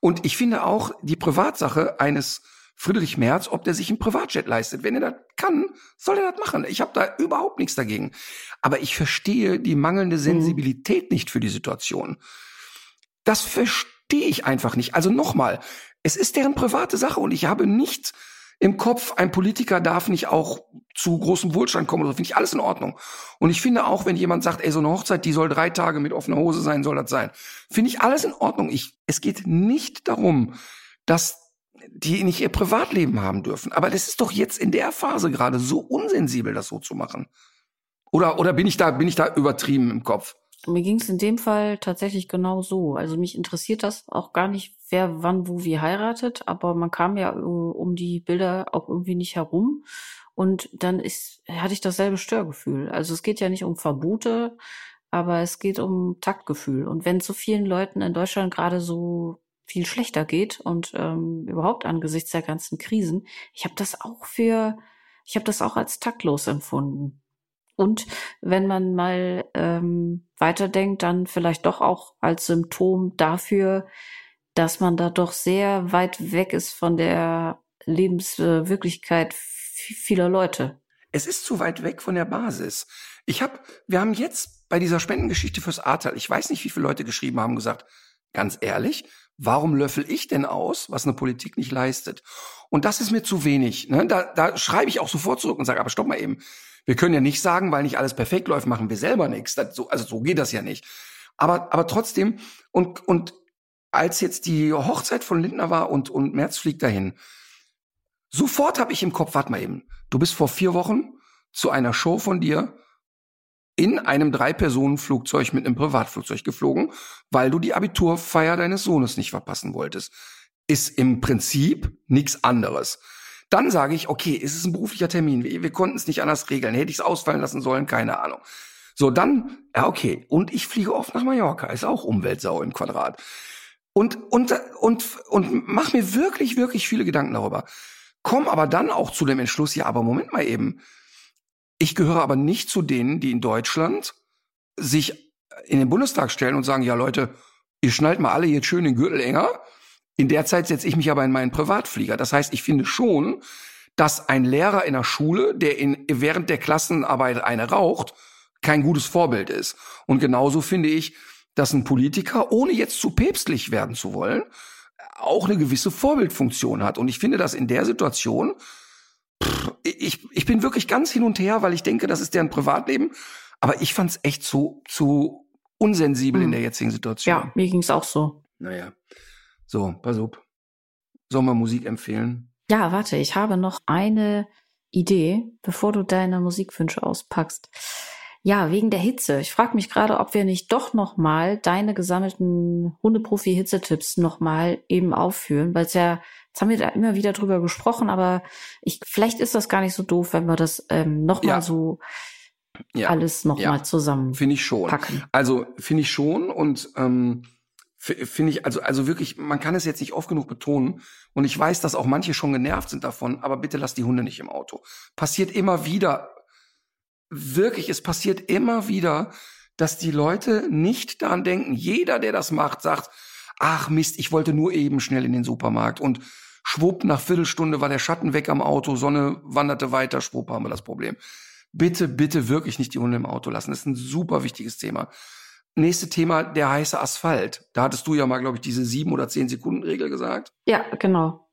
Und ich finde auch die Privatsache eines Friedrich Merz, ob der sich ein Privatjet leistet. Wenn er das kann, soll er das machen. Ich habe da überhaupt nichts dagegen. Aber ich verstehe die mangelnde Sensibilität mhm. nicht für die Situation. Das verstehe ich einfach nicht. Also nochmal, es ist deren private Sache und ich habe nicht im Kopf, ein Politiker darf nicht auch zu großem Wohlstand kommen. Das finde ich alles in Ordnung. Und ich finde auch, wenn jemand sagt, ey, so eine Hochzeit, die soll drei Tage mit offener Hose sein, soll das sein. Finde ich alles in Ordnung. Ich, es geht nicht darum, dass die nicht ihr Privatleben haben dürfen. Aber das ist doch jetzt in der Phase gerade so unsensibel, das so zu machen. Oder, oder bin ich da, bin ich da übertrieben im Kopf? Mir ging es in dem Fall tatsächlich genau so. Also mich interessiert das auch gar nicht, wer wann wo wie heiratet, aber man kam ja um die Bilder auch irgendwie nicht herum. Und dann ist, hatte ich dasselbe Störgefühl. Also es geht ja nicht um Verbote, aber es geht um Taktgefühl. Und wenn so vielen Leuten in Deutschland gerade so viel schlechter geht und ähm, überhaupt angesichts der ganzen Krisen. Ich habe das auch für, ich habe das auch als taktlos empfunden. Und wenn man mal ähm, weiterdenkt, dann vielleicht doch auch als Symptom dafür, dass man da doch sehr weit weg ist von der Lebenswirklichkeit vieler Leute. Es ist zu weit weg von der Basis. Ich habe, wir haben jetzt bei dieser Spendengeschichte fürs Ahrtal, ich weiß nicht, wie viele Leute geschrieben haben, gesagt, ganz ehrlich, warum löffel ich denn aus, was eine Politik nicht leistet? Und das ist mir zu wenig. Ne? Da, da schreibe ich auch sofort zurück und sage, aber stopp mal eben. Wir können ja nicht sagen, weil nicht alles perfekt läuft, machen wir selber nichts. Das, so, also so geht das ja nicht. Aber, aber trotzdem, und, und als jetzt die Hochzeit von Lindner war und, und Merz fliegt dahin, sofort habe ich im Kopf, warte mal eben, du bist vor vier Wochen zu einer Show von dir in einem Drei-Personen-Flugzeug mit einem Privatflugzeug geflogen, weil du die Abiturfeier deines Sohnes nicht verpassen wolltest. Ist im Prinzip nichts anderes. Dann sage ich, okay, ist es ein beruflicher Termin? Wir, wir konnten es nicht anders regeln. Hätte ich es ausfallen lassen sollen? Keine Ahnung. So, dann, ja, okay. Und ich fliege oft nach Mallorca. Ist auch Umweltsau im Quadrat. Und, und, und, und mach mir wirklich, wirklich viele Gedanken darüber. Komm aber dann auch zu dem Entschluss, ja, aber Moment mal eben. Ich gehöre aber nicht zu denen, die in Deutschland sich in den Bundestag stellen und sagen, ja Leute, ihr schnallt mal alle jetzt schön den Gürtel enger. In der Zeit setze ich mich aber in meinen Privatflieger. Das heißt, ich finde schon, dass ein Lehrer in der Schule, der in, während der Klassenarbeit eine raucht, kein gutes Vorbild ist. Und genauso finde ich, dass ein Politiker, ohne jetzt zu päpstlich werden zu wollen, auch eine gewisse Vorbildfunktion hat. Und ich finde, dass in der Situation wirklich ganz hin und her, weil ich denke, das ist deren Privatleben. Aber ich fand es echt zu, zu unsensibel hm. in der jetzigen Situation. Ja, mir ging es auch so. Naja. So, pass auf. Sollen wir Musik empfehlen? Ja, warte, ich habe noch eine Idee, bevor du deine Musikwünsche auspackst. Ja, wegen der Hitze. Ich frage mich gerade, ob wir nicht doch noch mal deine gesammelten Hundeprofi-Hitzetipps noch mal eben aufführen, weil es ja Jetzt haben wir da immer wieder drüber gesprochen, aber ich, vielleicht ist das gar nicht so doof, wenn wir das ähm, nochmal ja. so ja. alles nochmal ja. zusammen finde ich schon. Packen. Also finde ich schon und ähm, finde ich also also wirklich, man kann es jetzt nicht oft genug betonen und ich weiß, dass auch manche schon genervt sind davon, aber bitte lass die Hunde nicht im Auto. Passiert immer wieder, wirklich, es passiert immer wieder, dass die Leute nicht daran denken. Jeder, der das macht, sagt, ach Mist, ich wollte nur eben schnell in den Supermarkt und Schwupp, nach Viertelstunde war der Schatten weg am Auto, Sonne wanderte weiter, schwupp haben wir das Problem. Bitte, bitte wirklich nicht die Hunde im Auto lassen. Das ist ein super wichtiges Thema. Nächste Thema, der heiße Asphalt. Da hattest du ja mal, glaube ich, diese sieben oder zehn Sekunden Regel gesagt. Ja, genau.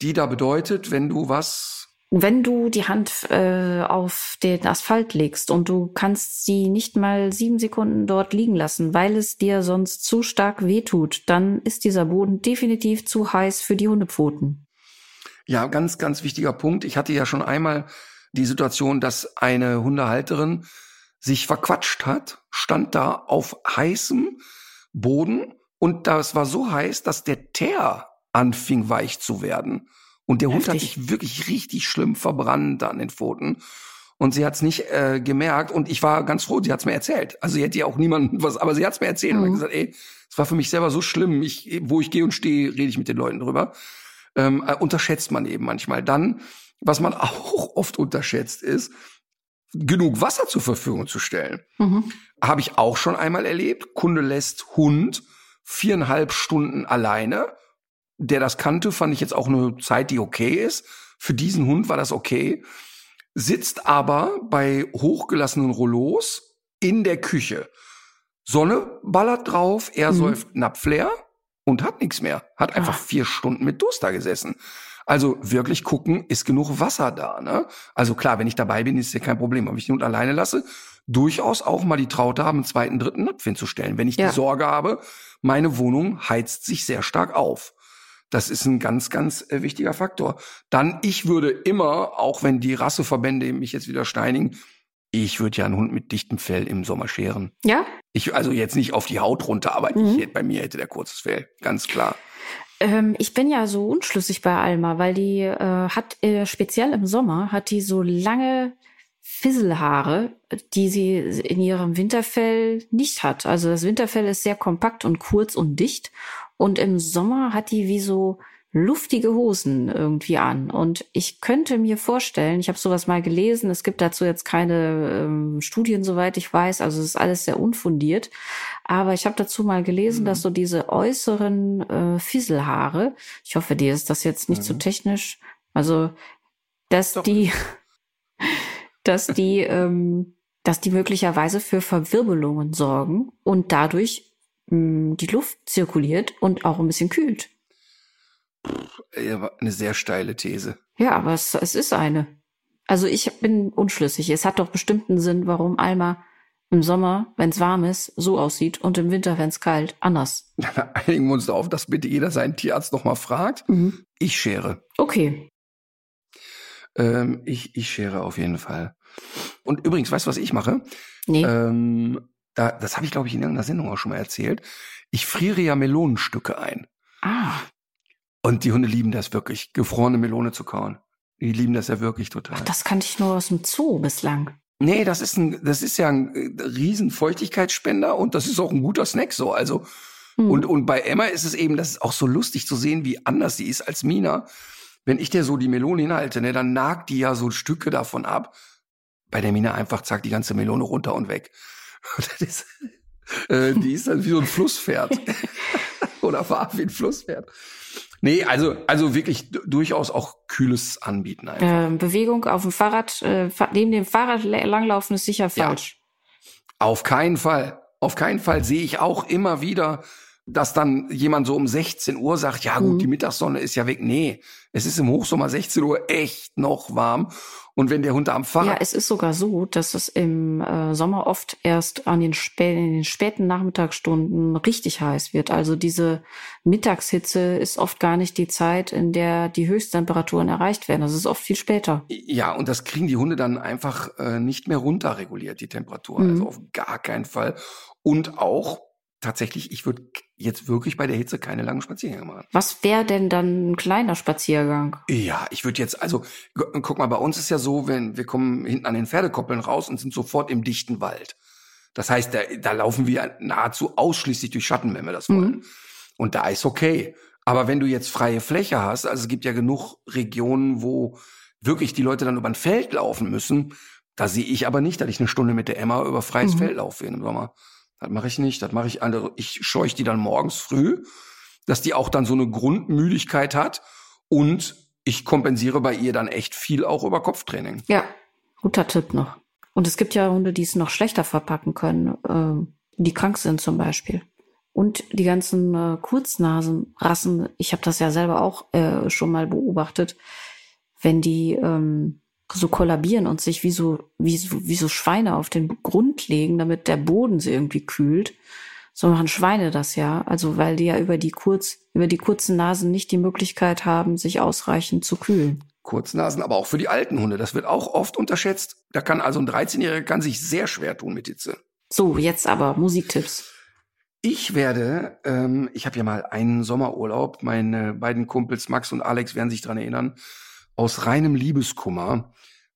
Die da bedeutet, wenn du was wenn du die Hand äh, auf den Asphalt legst und du kannst sie nicht mal sieben Sekunden dort liegen lassen, weil es dir sonst zu stark wehtut, dann ist dieser Boden definitiv zu heiß für die Hundepfoten. Ja, ganz, ganz wichtiger Punkt. Ich hatte ja schon einmal die Situation, dass eine Hundehalterin sich verquatscht hat, stand da auf heißem Boden und das war so heiß, dass der Teer anfing weich zu werden. Und der Heftig. Hund hat sich wirklich richtig schlimm verbrannt an den Pfoten. Und sie hat es nicht äh, gemerkt. Und ich war ganz froh, sie hat es mir erzählt. Also sie hätte ja auch niemanden was, aber sie hat es mir erzählt. Mhm. Und hat gesagt, ey, es war für mich selber so schlimm. Ich, wo ich gehe und stehe, rede ich mit den Leuten drüber. Ähm, äh, unterschätzt man eben manchmal. Dann, was man auch oft unterschätzt, ist, genug Wasser zur Verfügung zu stellen. Mhm. Habe ich auch schon einmal erlebt. Kunde lässt Hund viereinhalb Stunden alleine der das kannte, fand ich jetzt auch eine Zeit, die okay ist. Für diesen Hund war das okay. Sitzt aber bei hochgelassenen Rollos in der Küche. Sonne ballert drauf, er mhm. säuft Napf leer und hat nichts mehr. Hat einfach Ach. vier Stunden mit Durst da gesessen. Also wirklich gucken, ist genug Wasser da. Ne? Also klar, wenn ich dabei bin, ist ja kein Problem. Aber ich den Hund alleine lasse, durchaus auch mal die Traute haben, einen zweiten, dritten Napf hinzustellen. Wenn ich ja. die Sorge habe, meine Wohnung heizt sich sehr stark auf. Das ist ein ganz, ganz äh, wichtiger Faktor. Dann, ich würde immer, auch wenn die Rasseverbände mich jetzt wieder steinigen, ich würde ja einen Hund mit dichtem Fell im Sommer scheren. Ja? Ich, also jetzt nicht auf die Haut runter, aber mhm. ich, bei mir hätte der kurzes Fell, ganz klar. Ähm, ich bin ja so unschlüssig bei Alma, weil die äh, hat äh, speziell im Sommer hat die so lange Fisselhaare, die sie in ihrem Winterfell nicht hat. Also das Winterfell ist sehr kompakt und kurz und dicht und im Sommer hat die wie so luftige Hosen irgendwie an. Und ich könnte mir vorstellen, ich habe sowas mal gelesen, es gibt dazu jetzt keine ähm, Studien, soweit ich weiß, also es ist alles sehr unfundiert. Aber ich habe dazu mal gelesen, mhm. dass so diese äußeren äh, Fieselhaare, ich hoffe, dir ist das jetzt nicht mhm. zu technisch, also dass Doch. die, dass die, ähm, dass die möglicherweise für Verwirbelungen sorgen und dadurch mh, die Luft zirkuliert und auch ein bisschen kühlt. Ja, eine sehr steile These. Ja, aber es, es ist eine. Also ich bin unschlüssig. Es hat doch bestimmten Sinn, warum Alma im Sommer, wenn es warm ist, so aussieht und im Winter, wenn es kalt, anders. Einigen wir uns darauf, dass bitte jeder seinen Tierarzt nochmal fragt. Mhm. Ich schere. Okay. Ähm, ich, ich schere auf jeden Fall. Und übrigens, weißt du, was ich mache? Nee. Ähm, da, das habe ich, glaube ich, in irgendeiner Sendung auch schon mal erzählt. Ich friere ja Melonenstücke ein. Ah. Und die Hunde lieben das wirklich, gefrorene Melone zu kauen. Die lieben das ja wirklich total. Ach, das kannte ich nur aus dem Zoo bislang. Nee, das ist ein, das ist ja ein äh, riesen Feuchtigkeitsspender und das ist auch ein guter Snack so. Also, hm. und, und bei Emma ist es eben, das ist auch so lustig zu sehen, wie anders sie ist als Mina. Wenn ich dir so die Melone hinhalte, ne, dann nagt die ja so Stücke davon ab. Bei der Mina einfach zack die ganze Melone runter und weg. ist, äh, die ist dann wie so ein Flusspferd. Oder war wie ein Flusspferd. Nee, also, also wirklich durchaus auch kühles Anbieten. Äh, Bewegung auf dem Fahrrad, äh, neben dem Fahrrad langlaufen ist sicher falsch. Ja, auf keinen Fall. Auf keinen Fall sehe ich auch immer wieder dass dann jemand so um 16 Uhr sagt, ja gut, mhm. die Mittagssonne ist ja weg. Nee, es ist im Hochsommer 16 Uhr echt noch warm. Und wenn der Hund am Fahrrad... Ja, es ist sogar so, dass es im äh, Sommer oft erst an den, spä in den späten Nachmittagsstunden richtig heiß wird. Also diese Mittagshitze ist oft gar nicht die Zeit, in der die Höchsttemperaturen erreicht werden. Das ist oft viel später. Ja, und das kriegen die Hunde dann einfach äh, nicht mehr runterreguliert, die Temperatur. Also mhm. Also auf gar keinen Fall. Und auch tatsächlich, ich würde jetzt wirklich bei der Hitze keine langen Spaziergänge machen. Was wäre denn dann ein kleiner Spaziergang? Ja, ich würde jetzt, also guck mal, bei uns ist ja so, wenn wir kommen hinten an den Pferdekoppeln raus und sind sofort im dichten Wald. Das heißt, da, da laufen wir nahezu ausschließlich durch Schatten, wenn wir das wollen. Mhm. Und da ist okay. Aber wenn du jetzt freie Fläche hast, also es gibt ja genug Regionen, wo wirklich die Leute dann über ein Feld laufen müssen, da sehe ich aber nicht, dass ich eine Stunde mit der Emma über freies mhm. Feld laufe im Sommer. Das mache ich nicht. Das mache ich andere. Ich scheuche die dann morgens früh, dass die auch dann so eine Grundmüdigkeit hat und ich kompensiere bei ihr dann echt viel auch über Kopftraining. Ja, guter Tipp noch. Und es gibt ja Hunde, die es noch schlechter verpacken können, äh, die krank sind zum Beispiel. Und die ganzen äh, Kurznasenrassen, ich habe das ja selber auch äh, schon mal beobachtet, wenn die ähm, so kollabieren und sich wie so, wie so, wie so Schweine auf den Grund legen, damit der Boden sie irgendwie kühlt. So machen Schweine das ja. Also, weil die ja über die kurz, über die kurzen Nasen nicht die Möglichkeit haben, sich ausreichend zu kühlen. Kurznasen, aber auch für die alten Hunde. Das wird auch oft unterschätzt. Da kann also ein 13-Jähriger kann sich sehr schwer tun mit Hitze. So, jetzt aber Musiktipps. Ich werde, ähm, ich habe ja mal einen Sommerurlaub, meine beiden Kumpels Max und Alex werden sich dran erinnern, aus reinem Liebeskummer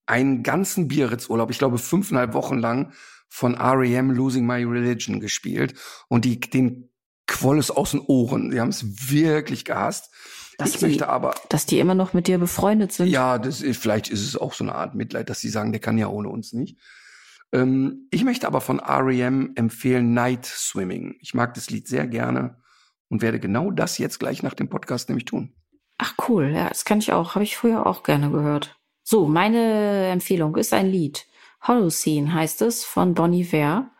einen ganzen Biarritz-Urlaub, ich glaube fünfeinhalb Wochen lang, von R.E.M. Losing My Religion gespielt. Und die, den quoll es aus den Ohren. Die haben es wirklich gehasst. Dass ich die, möchte aber. Dass die immer noch mit dir befreundet sind. Ja, das ist, vielleicht ist es auch so eine Art Mitleid, dass sie sagen, der kann ja ohne uns nicht. Ähm, ich möchte aber von R.E.M. empfehlen Night Swimming. Ich mag das Lied sehr gerne und werde genau das jetzt gleich nach dem Podcast nämlich tun. Ach cool, ja, das kann ich auch. Habe ich früher auch gerne gehört. So, meine Empfehlung ist ein Lied. Holocene heißt es von Bonnie Ware.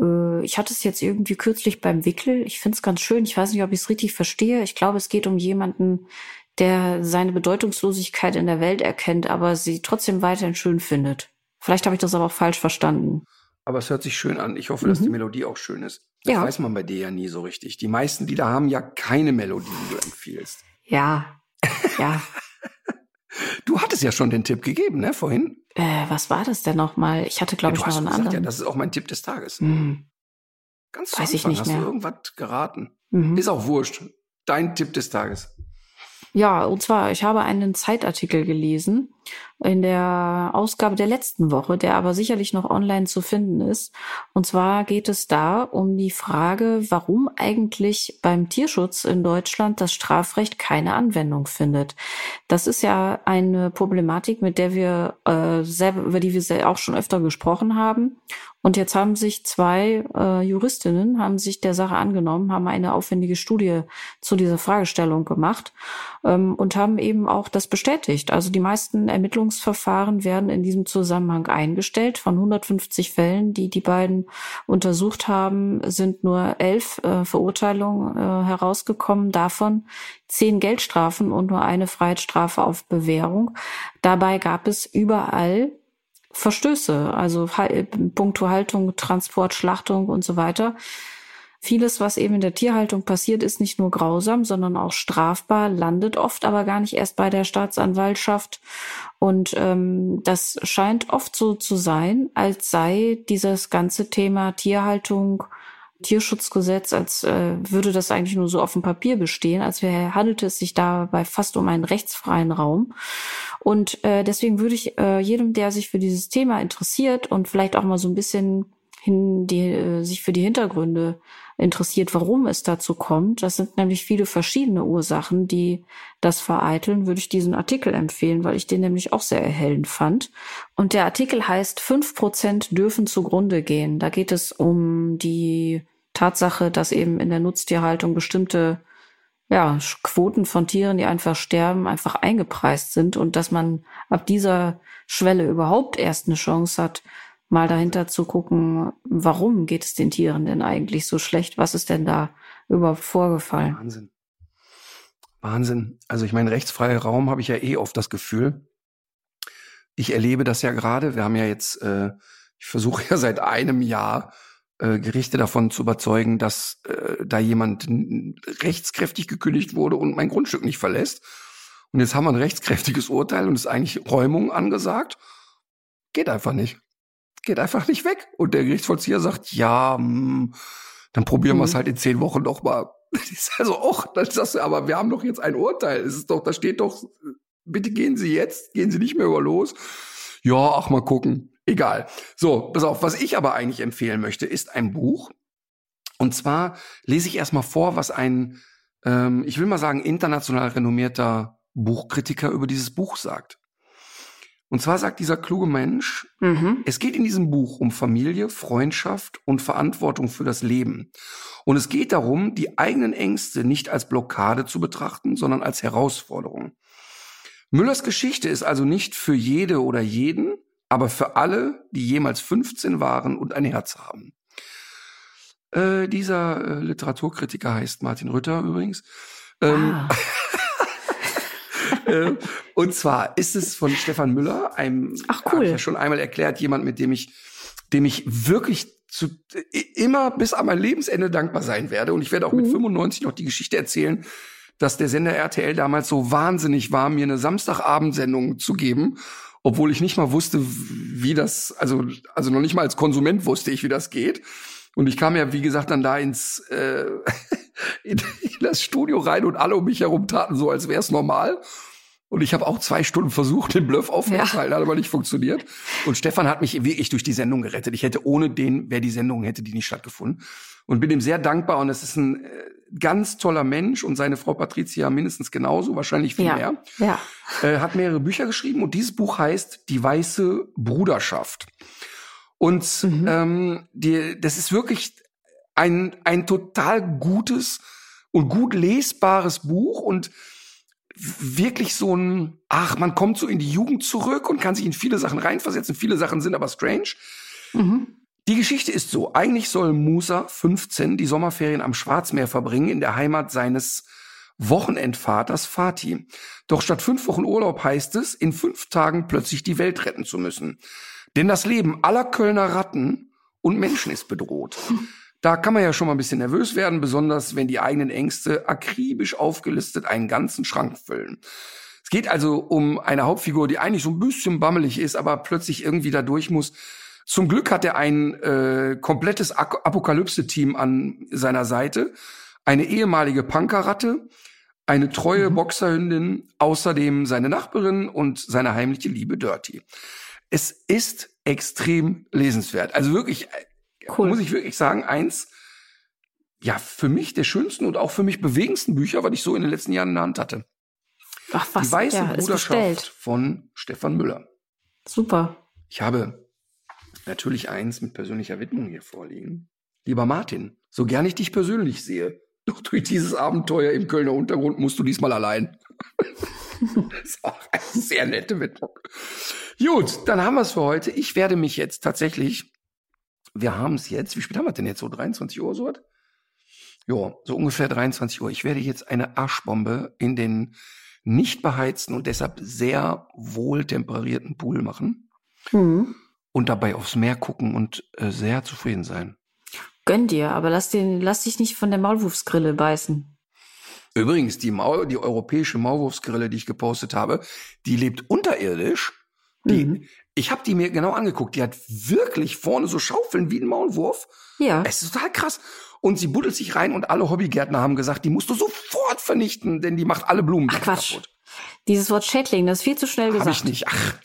Äh, ich hatte es jetzt irgendwie kürzlich beim Wickel. Ich finde es ganz schön. Ich weiß nicht, ob ich es richtig verstehe. Ich glaube, es geht um jemanden, der seine Bedeutungslosigkeit in der Welt erkennt, aber sie trotzdem weiterhin schön findet. Vielleicht habe ich das aber auch falsch verstanden. Aber es hört sich schön an. Ich hoffe, dass die mhm. Melodie auch schön ist. Das ja. weiß man bei dir ja nie so richtig. Die meisten, die da haben, ja keine Melodie, die du empfiehlst. Ja, ja. du hattest ja schon den Tipp gegeben, ne, vorhin? Äh, was war das denn nochmal? Ich hatte, glaube ja, ich, noch einen gesagt, anderen. Ja, das ist auch mein Tipp des Tages. Mhm. Ganz Weiß Anfang ich nicht hast mehr. du irgendwas geraten. Mhm. Ist auch wurscht. Dein Tipp des Tages. Ja, und zwar, ich habe einen Zeitartikel gelesen in der Ausgabe der letzten Woche, der aber sicherlich noch online zu finden ist. Und zwar geht es da um die Frage, warum eigentlich beim Tierschutz in Deutschland das Strafrecht keine Anwendung findet. Das ist ja eine Problematik, mit der wir äh, selber, über die wir auch schon öfter gesprochen haben. Und jetzt haben sich zwei äh, Juristinnen haben sich der Sache angenommen, haben eine aufwendige Studie zu dieser Fragestellung gemacht ähm, und haben eben auch das bestätigt. Also die meisten Ermittlungsverfahren werden in diesem Zusammenhang eingestellt. Von 150 Fällen, die die beiden untersucht haben, sind nur elf äh, Verurteilungen äh, herausgekommen. Davon zehn Geldstrafen und nur eine Freiheitsstrafe auf Bewährung. Dabei gab es überall Verstöße, also puncto Haltung, Transport, Schlachtung und so weiter. Vieles, was eben in der Tierhaltung passiert, ist nicht nur grausam, sondern auch strafbar, landet oft aber gar nicht erst bei der Staatsanwaltschaft. Und ähm, das scheint oft so zu sein, als sei dieses ganze Thema Tierhaltung Tierschutzgesetz, als äh, würde das eigentlich nur so auf dem Papier bestehen, als wäre, handelte es sich dabei fast um einen rechtsfreien Raum. Und äh, deswegen würde ich äh, jedem, der sich für dieses Thema interessiert und vielleicht auch mal so ein bisschen hin, die, äh, sich für die Hintergründe interessiert, warum es dazu kommt, das sind nämlich viele verschiedene Ursachen, die das vereiteln, würde ich diesen Artikel empfehlen, weil ich den nämlich auch sehr erhellend fand. Und der Artikel heißt, fünf Prozent dürfen zugrunde gehen. Da geht es um die Tatsache, dass eben in der Nutztierhaltung bestimmte ja, Quoten von Tieren, die einfach sterben, einfach eingepreist sind und dass man ab dieser Schwelle überhaupt erst eine Chance hat, mal dahinter zu gucken, warum geht es den Tieren denn eigentlich so schlecht? Was ist denn da überhaupt vorgefallen? Wahnsinn. Wahnsinn. Also ich meine, rechtsfreier Raum habe ich ja eh oft das Gefühl. Ich erlebe das ja gerade. Wir haben ja jetzt, äh, ich versuche ja seit einem Jahr äh, Gerichte davon zu überzeugen, dass äh, da jemand rechtskräftig gekündigt wurde und mein Grundstück nicht verlässt. Und jetzt haben wir ein rechtskräftiges Urteil und ist eigentlich Räumung angesagt. Geht einfach nicht. Geht einfach nicht weg. Und der Gerichtsvollzieher sagt, ja, mh, hm, dann probieren mhm. wir es halt in zehn Wochen noch mal. Das ist also auch, das ist, aber wir haben doch jetzt ein Urteil. Es ist doch, da steht doch, bitte gehen Sie jetzt, gehen Sie nicht mehr über los. Ja, ach mal gucken. Egal. So, pass auf, was ich aber eigentlich empfehlen möchte, ist ein Buch. Und zwar lese ich erstmal vor, was ein, ähm, ich will mal sagen, international renommierter Buchkritiker über dieses Buch sagt. Und zwar sagt dieser kluge Mensch, mhm. es geht in diesem Buch um Familie, Freundschaft und Verantwortung für das Leben. Und es geht darum, die eigenen Ängste nicht als Blockade zu betrachten, sondern als Herausforderung. Müllers Geschichte ist also nicht für jede oder jeden, aber für alle, die jemals 15 waren und ein Herz haben. Äh, dieser äh, Literaturkritiker heißt Martin Rütter übrigens. Ähm, ah. äh, und zwar ist es von Stefan Müller, einem, Ach cool. ich ja schon einmal erklärt, jemand, mit dem ich, dem ich wirklich zu, immer bis an mein Lebensende dankbar sein werde. Und ich werde auch mhm. mit 95 noch die Geschichte erzählen, dass der Sender RTL damals so wahnsinnig war, mir eine Samstagabendsendung zu geben obwohl ich nicht mal wusste, wie das, also, also noch nicht mal als Konsument wusste ich, wie das geht. Und ich kam ja, wie gesagt, dann da ins äh, in, in das Studio rein und alle um mich herum taten so, als wäre es normal. Und ich habe auch zwei Stunden versucht, den Bluff aufrechtzuerhalten, ja. hat aber nicht funktioniert. Und Stefan hat mich wirklich durch die Sendung gerettet. Ich hätte ohne den, wäre die Sendung, hätte die nicht stattgefunden. Und bin ihm sehr dankbar. Und es ist ein äh, ganz toller Mensch und seine Frau Patricia mindestens genauso, wahrscheinlich viel ja. mehr. Ja. Äh, hat mehrere Bücher geschrieben und dieses Buch heißt Die Weiße Bruderschaft. Und mhm. ähm, die, das ist wirklich ein, ein total gutes und gut lesbares Buch und wirklich so ein, ach, man kommt so in die Jugend zurück und kann sich in viele Sachen reinversetzen. Viele Sachen sind aber strange. Mhm. Die Geschichte ist so, eigentlich soll Musa 15 die Sommerferien am Schwarzmeer verbringen, in der Heimat seines Wochenendvaters Fatih. Doch statt fünf Wochen Urlaub heißt es, in fünf Tagen plötzlich die Welt retten zu müssen. Denn das Leben aller Kölner Ratten und Menschen ist bedroht. Da kann man ja schon mal ein bisschen nervös werden, besonders wenn die eigenen Ängste akribisch aufgelistet einen ganzen Schrank füllen. Es geht also um eine Hauptfigur, die eigentlich so ein bisschen bammelig ist, aber plötzlich irgendwie da durch muss. Zum Glück hat er ein äh, komplettes Apokalypse-Team an seiner Seite, eine ehemalige Punkerratte, eine treue mhm. Boxerhündin, außerdem seine Nachbarin und seine heimliche Liebe Dirty. Es ist extrem lesenswert. Also wirklich, äh, cool. muss ich wirklich sagen, eins, ja, für mich der schönsten und auch für mich bewegendsten Bücher, was ich so in den letzten Jahren in der Hand hatte. Ach, was? Die Weiße ja, Bruderschaft von Stefan Müller. Super. Ich habe natürlich eins mit persönlicher Widmung hier vorliegen. Lieber Martin, so gern ich dich persönlich sehe, doch durch dieses Abenteuer im Kölner Untergrund musst du diesmal allein. das ist auch eine sehr nette Widmung. Gut, dann haben wir es für heute. Ich werde mich jetzt tatsächlich, wir haben es jetzt, wie spät haben wir denn jetzt? So 23 Uhr so was? Ja, so ungefähr 23 Uhr. Ich werde jetzt eine Arschbombe in den nicht beheizten und deshalb sehr wohltemperierten Pool machen. Mhm. Und dabei aufs Meer gucken und äh, sehr zufrieden sein. Gönn dir, aber lass, den, lass dich nicht von der Maulwurfsgrille beißen. Übrigens, die, Maul, die europäische Maulwurfsgrille, die ich gepostet habe, die lebt unterirdisch. Die, mhm. Ich habe die mir genau angeguckt. Die hat wirklich vorne so Schaufeln wie ein Maulwurf. Ja. Es ist total krass. Und sie buddelt sich rein und alle Hobbygärtner haben gesagt, die musst du sofort vernichten, denn die macht alle Blumen Ach, Quatsch. kaputt. Dieses Wort Schädling, das ist viel zu schnell gesagt. Hab ich nicht. Ach,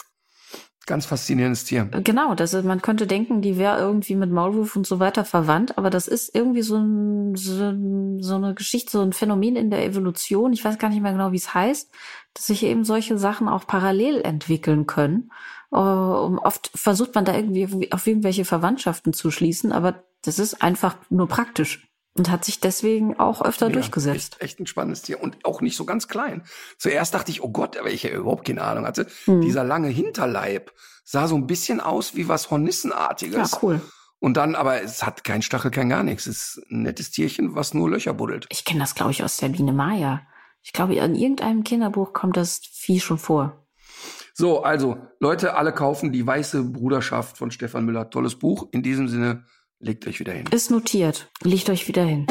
Ganz faszinierendes Tier. Genau, das ist, man könnte denken, die wäre irgendwie mit Maulwurf und so weiter verwandt, aber das ist irgendwie so, ein, so, so eine Geschichte, so ein Phänomen in der Evolution. Ich weiß gar nicht mehr genau, wie es heißt, dass sich eben solche Sachen auch parallel entwickeln können. Uh, oft versucht man da irgendwie auf irgendwelche Verwandtschaften zu schließen, aber das ist einfach nur praktisch und hat sich deswegen auch öfter ja, durchgesetzt. Echt, echt ein spannendes Tier und auch nicht so ganz klein. Zuerst dachte ich, oh Gott, aber ich ja überhaupt keine Ahnung hatte. Hm. Dieser lange Hinterleib sah so ein bisschen aus wie was Hornissenartiges. Ja, cool. Und dann, aber es hat kein Stachel, kein gar nichts. Es ist ein nettes Tierchen, was nur Löcher buddelt. Ich kenne das, glaube ich, aus der Biene Maya. Ich glaube, in irgendeinem Kinderbuch kommt das Vieh schon vor. So, also, Leute, alle kaufen die Weiße Bruderschaft von Stefan Müller. Tolles Buch. In diesem Sinne, Legt euch wieder hin. Ist notiert. Legt euch wieder hin.